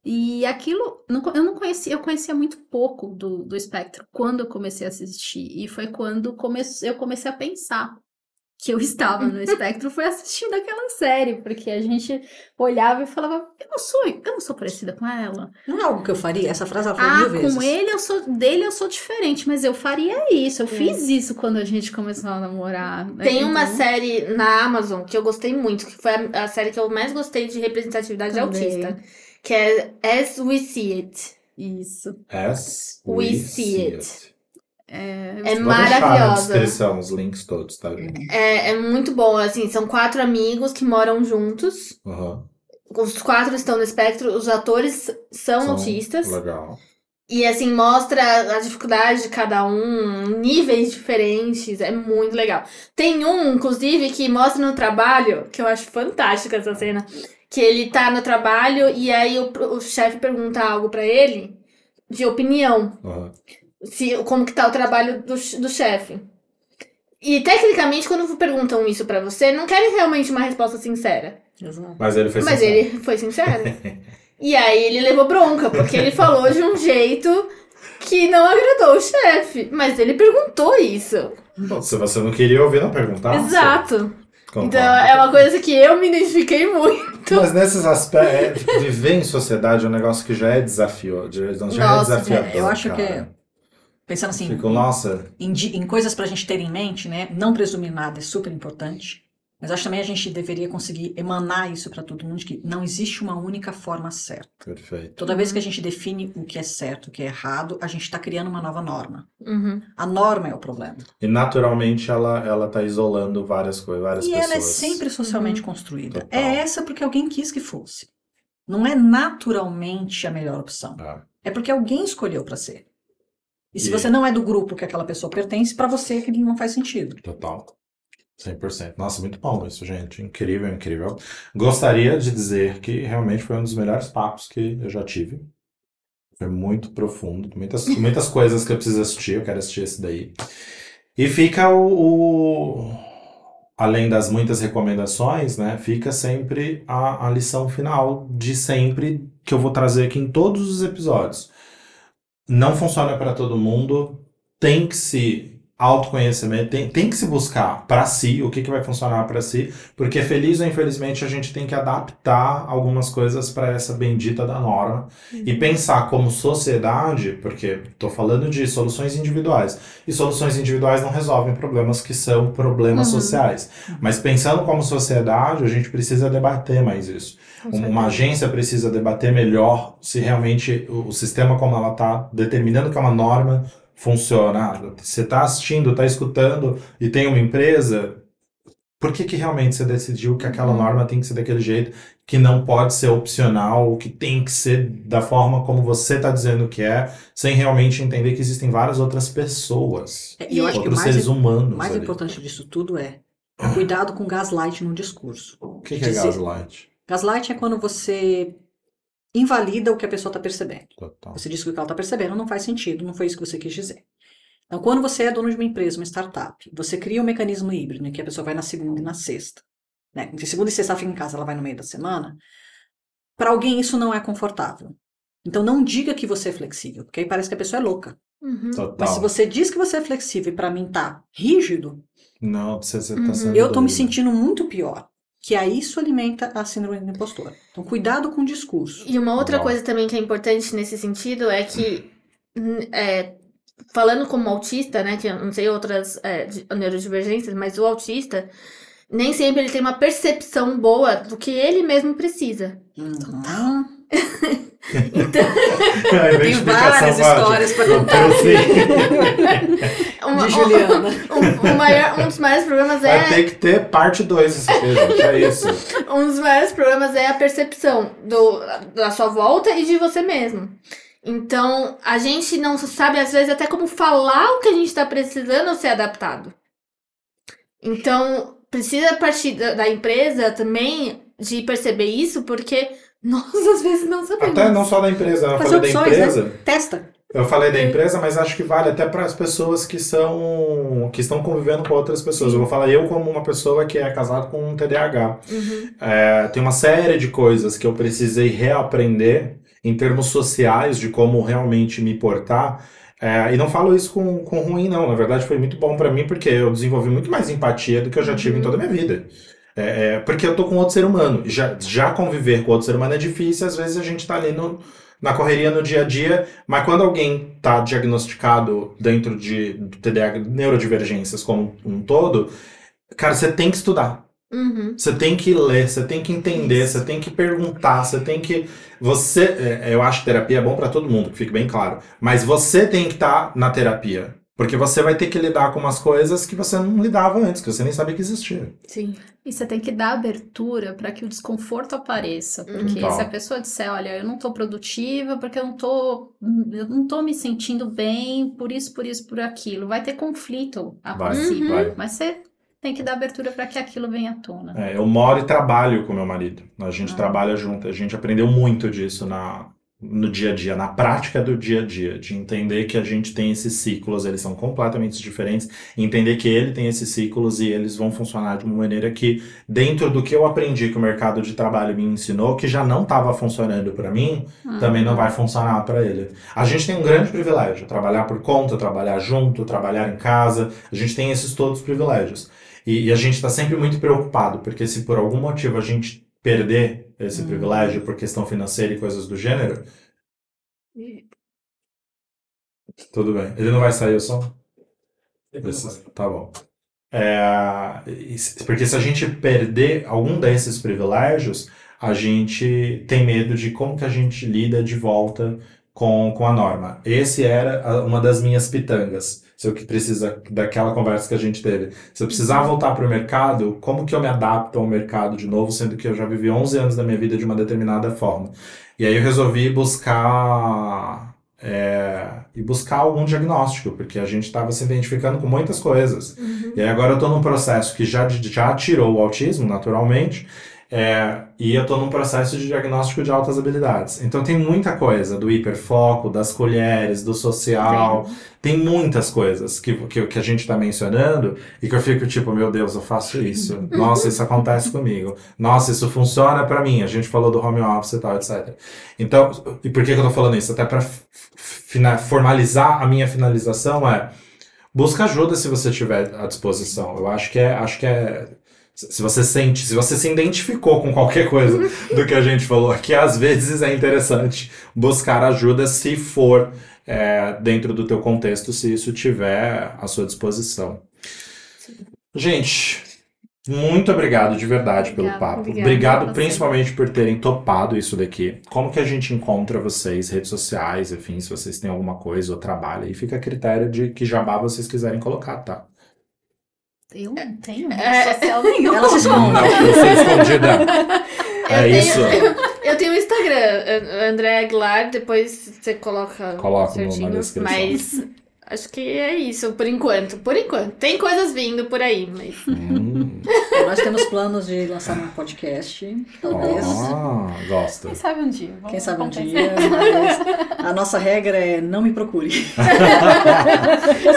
E aquilo, eu não conhecia, eu conhecia muito pouco do, do espectro quando eu comecei a assistir. E foi quando come, eu comecei a pensar que eu estava no espectro foi assistindo aquela série, porque a gente olhava e falava, eu não sou, eu não sou parecida com ela. Não é algo que eu faria? Essa frase ela falou Ah, mil vezes. com ele eu sou, dele eu sou diferente, mas eu faria isso, eu fiz isso quando a gente começou a namorar. né? Tem uma Então, série na Amazon que eu gostei muito, que foi a, a série que eu mais gostei de representatividade Também. autista, que é As We See It. Isso. As We see it. É, É deixar na maravilhosa. descrição os links todos, tá, gente? É, é muito bom, assim, são quatro amigos que moram juntos. Aham. Os quatro estão no espectro, os atores são, São- autistas. Legal. E assim, mostra a dificuldade de cada um, níveis diferentes, é muito legal. Tem um, inclusive, que mostra no trabalho, que eu acho fantástica essa cena, que ele tá no trabalho e aí o, o chefe pergunta algo pra ele de opinião, Aham. Se, como que tá o trabalho do, do chefe. E tecnicamente, quando perguntam isso pra você, não querem realmente uma resposta sincera. Exato. Mas ele foi Mas sincero. ele foi sincero. e aí ele levou bronca, porque ele falou de um jeito que não agradou o chefe. Mas ele perguntou isso. Bom, Se você não queria ouvir, não perguntar. Exato. Concordo. Então é uma coisa que eu me identifiquei muito. Mas nesses aspectos, é, viver em sociedade é um negócio que já é desafio. Já já é Nossa, desafiador. É, eu acho que é. cara. Pensando assim, Fico, nossa, em, em coisas pra gente ter em mente, né? Não presumir nada é super importante. Mas acho também a gente deveria conseguir emanar isso pra todo mundo, que não existe uma única forma certa. perfeito. Toda vez que a gente define o que é certo, o que é errado, a gente está criando uma nova norma. Uhum. A norma é o problema. E naturalmente ela, ela tá isolando várias coisas, várias E pessoas. ela é sempre socialmente Uhum. construída. Total. É essa porque alguém quis que fosse. Não é naturalmente a melhor opção. Ah, É porque alguém escolheu pra ser. E se E- você não é do grupo que aquela pessoa pertence, pra você aquilo não faz sentido. total. 100%. Nossa, muito bom isso, gente. Incrível, incrível. Gostaria de dizer que realmente foi um dos melhores papos que eu já tive. Foi muito profundo. Muitas, muitas coisas que eu preciso assistir. Eu quero assistir esse daí. E fica o, o- Além das muitas recomendações, né? Fica sempre a, a lição final de sempre que eu vou trazer aqui em todos os episódios. Não funciona para todo mundo. Tem que se autoconhecimento, tem, tem que se buscar para si o que, que vai funcionar para si, porque feliz ou infelizmente a gente tem que adaptar algumas coisas para essa bendita da norma e pensar como sociedade, porque estou falando de soluções individuais, e soluções individuais não resolvem problemas que são problemas Uhum. sociais. Mas pensando como sociedade, a gente precisa debater mais isso. Uma, agência precisa debater melhor se realmente o, o sistema como ela está determinando que é uma norma funciona. Você está assistindo, está escutando e tem uma empresa, por que que realmente você decidiu que aquela Uhum. norma tem que ser daquele jeito, que não pode ser opcional, que tem que ser da forma como você está dizendo que é, sem realmente entender que existem várias outras pessoas, É, E eu acho que outros mais, seres humanos o mais ali. importante disso tudo é cuidado com gaslight no discurso. O que, que é dizer- gaslight? Gaslight é quando você invalida o que a pessoa está percebendo. Total. Você diz que o que ela está percebendo não faz sentido, não foi isso que você quis dizer. Então, quando você é dono de uma empresa, uma startup, você cria um mecanismo híbrido, em que a pessoa vai na segunda e na sexta. Né? Segunda e sexta ela fica em casa, ela vai no meio da semana. Para alguém isso não é confortável. Então, não diga que você é flexível, porque aí parece que a pessoa é louca. Uhum. Total. Mas se você diz que você é flexível e para mim tá rígido, Não, você, você Uhum. tá sendo eu tô me doido. sentindo muito pior. Que aí isso alimenta a síndrome do impostor. Então, cuidado com o discurso. E uma outra coisa também que é importante nesse sentido é que, é, falando como autista, né, que eu não sei outras é, neurodivergências, mas o autista, nem sempre ele tem uma percepção boa do que ele mesmo precisa. Uhum. A Tem identificação várias histórias para contar Eu sei. Uma- de Juliana. Um, um maior- um dos maiores problemas Vai é ter que ter parte 2 isso aqui, gente. É isso. um dos maiores problemas é a percepção do, da sua volta e de você mesmo. Então, a gente não sabe, às vezes, até como falar o que a gente está precisando ser adaptado. Então, precisa partir da, da empresa também de perceber isso, porque nós, às vezes, não sabemos. Até não só da empresa, eu falei da opções, né? empresa. Testa. Eu falei da empresa, mas acho que vale até para as pessoas que são que estão convivendo com outras pessoas. Eu vou falar eu como uma pessoa que é casado com um TDAH. Uhum. É, tem uma série de coisas que eu precisei reaprender em termos sociais de como realmente me portar. É, e não falo isso com, com ruim, não. Na verdade, foi muito bom pra mim, porque eu desenvolvi muito mais empatia do que eu já tive em toda a minha vida. É, é, porque eu tô com outro ser humano. Já, já conviver com outro ser humano é difícil, às vezes a gente tá ali no, na correria no dia a dia, mas quando alguém tá diagnosticado dentro de TDAH, neurodivergências como um todo, cara, você tem que estudar. Uhum. Você tem que ler, você tem que entender, você tem que perguntar, você tem que. Você. é, Eu acho que terapia é bom pra todo mundo, que fique bem claro. Mas você tem que estar na terapia. Porque você vai ter que lidar com umas coisas que você não lidava antes, que você nem sabia que existia. Sim. E você tem que dar abertura para que o desconforto apareça. Porque Tá. se a pessoa disser, olha, eu não tô produtiva porque eu não tô, eu não tô me sentindo bem, por isso, por isso, por aquilo, vai ter conflito a Vai, princípio. vai. Mas você tem que dar abertura para que aquilo venha à tona. É, eu moro e trabalho com meu marido. A gente Ah. trabalha junto. A gente aprendeu muito disso na, no dia a dia, na prática do dia a dia, de entender que a gente tem esses ciclos, eles são completamente diferentes, entender que ele tem esses ciclos e eles vão funcionar de uma maneira que, dentro do que eu aprendi que o mercado de trabalho me ensinou, que já não estava funcionando para mim, Hum. também não vai funcionar para ele. A gente tem um grande privilégio, trabalhar por conta, trabalhar junto, trabalhar em casa, a gente tem esses todos os privilégios. E, e a gente está sempre muito preocupado, porque se por algum motivo a gente perder esse Hum. privilégio por questão financeira e coisas do gênero, tudo bem. Ele não vai sair o som? Esse- Tá bom. É, porque se a gente perder algum desses privilégios, a gente tem medo de como que a gente lida de volta com, com a norma. Esse era uma das minhas pitangas. Se eu que precisa daquela conversa que a gente teve. Se eu precisar voltar para o mercado, como que eu me adapto ao mercado de novo, sendo que eu já vivi 11 anos da minha vida de uma determinada forma. E aí eu resolvi buscar é, e buscar algum diagnóstico, porque a gente estava se identificando com muitas coisas. Uhum. E aí agora eu estou num processo que já, já tirou o autismo, naturalmente, é, e eu estou num processo de diagnóstico de altas habilidades. Então tem muita coisa do hiperfoco, das colheres, do social, tem muitas coisas que, que, que a gente está mencionando e que eu fico tipo, meu Deus, eu faço isso. Nossa, isso acontece comigo. Nossa, isso funciona para mim. A gente falou do home office e tal, etc. Então, e por que, que eu tô falando isso? Até para formalizar a minha finalização é busca ajuda se você tiver à disposição. Eu acho que é, acho que é se você sente, se você se identificou com qualquer coisa do que a gente falou aqui, às vezes é interessante buscar ajuda se for é, dentro do teu contexto, se isso tiver à sua disposição. Gente, muito obrigado de verdade pelo Obrigada, papo. Obrigado você. principalmente por terem topado isso daqui. Como que a gente encontra vocês, redes sociais, enfim, se vocês têm alguma coisa ou trabalho, e fica a critério de que jabá vocês quiserem colocar, tá? Eu não tenho rede É. social nenhuma. Ela se esconde. Não, eu sou escondida. Eu É tenho- isso. Eu tenho o Instagram, An- André Aguilar, depois você coloca Coloco no- na certinho. descrição. Mas acho que é isso, por enquanto. Por enquanto. Tem coisas vindo por aí, mas. Hum, Nós temos planos de lançar um podcast, talvez. ah, gosto. Quem sabe um dia. vamos Quem sabe um acontecer. dia, mas a nossa regra é não me procure.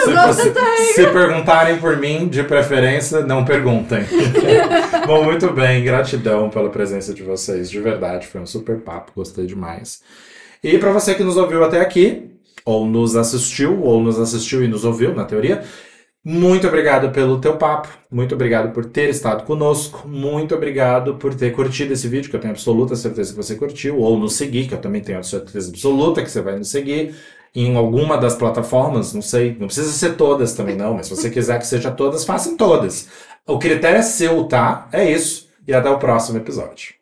Se, você- se perguntarem por mim, de preferência, não perguntem. Bom, muito bem, gratidão pela presença de vocês, de verdade, foi um super papo, gostei demais. E para você que nos ouviu até aqui, ou nos assistiu, ou nos assistiu e nos ouviu, na teoria, muito obrigado pelo teu papo, muito obrigado por ter estado conosco, muito obrigado por ter curtido esse vídeo, que eu tenho absoluta certeza que você curtiu, ou nos seguir, que eu também tenho certeza absoluta que você vai nos seguir em alguma das plataformas, não sei, não precisa ser todas também não, mas se você quiser que seja todas, façam todas. O critério é seu, tá? É isso. E até o próximo episódio.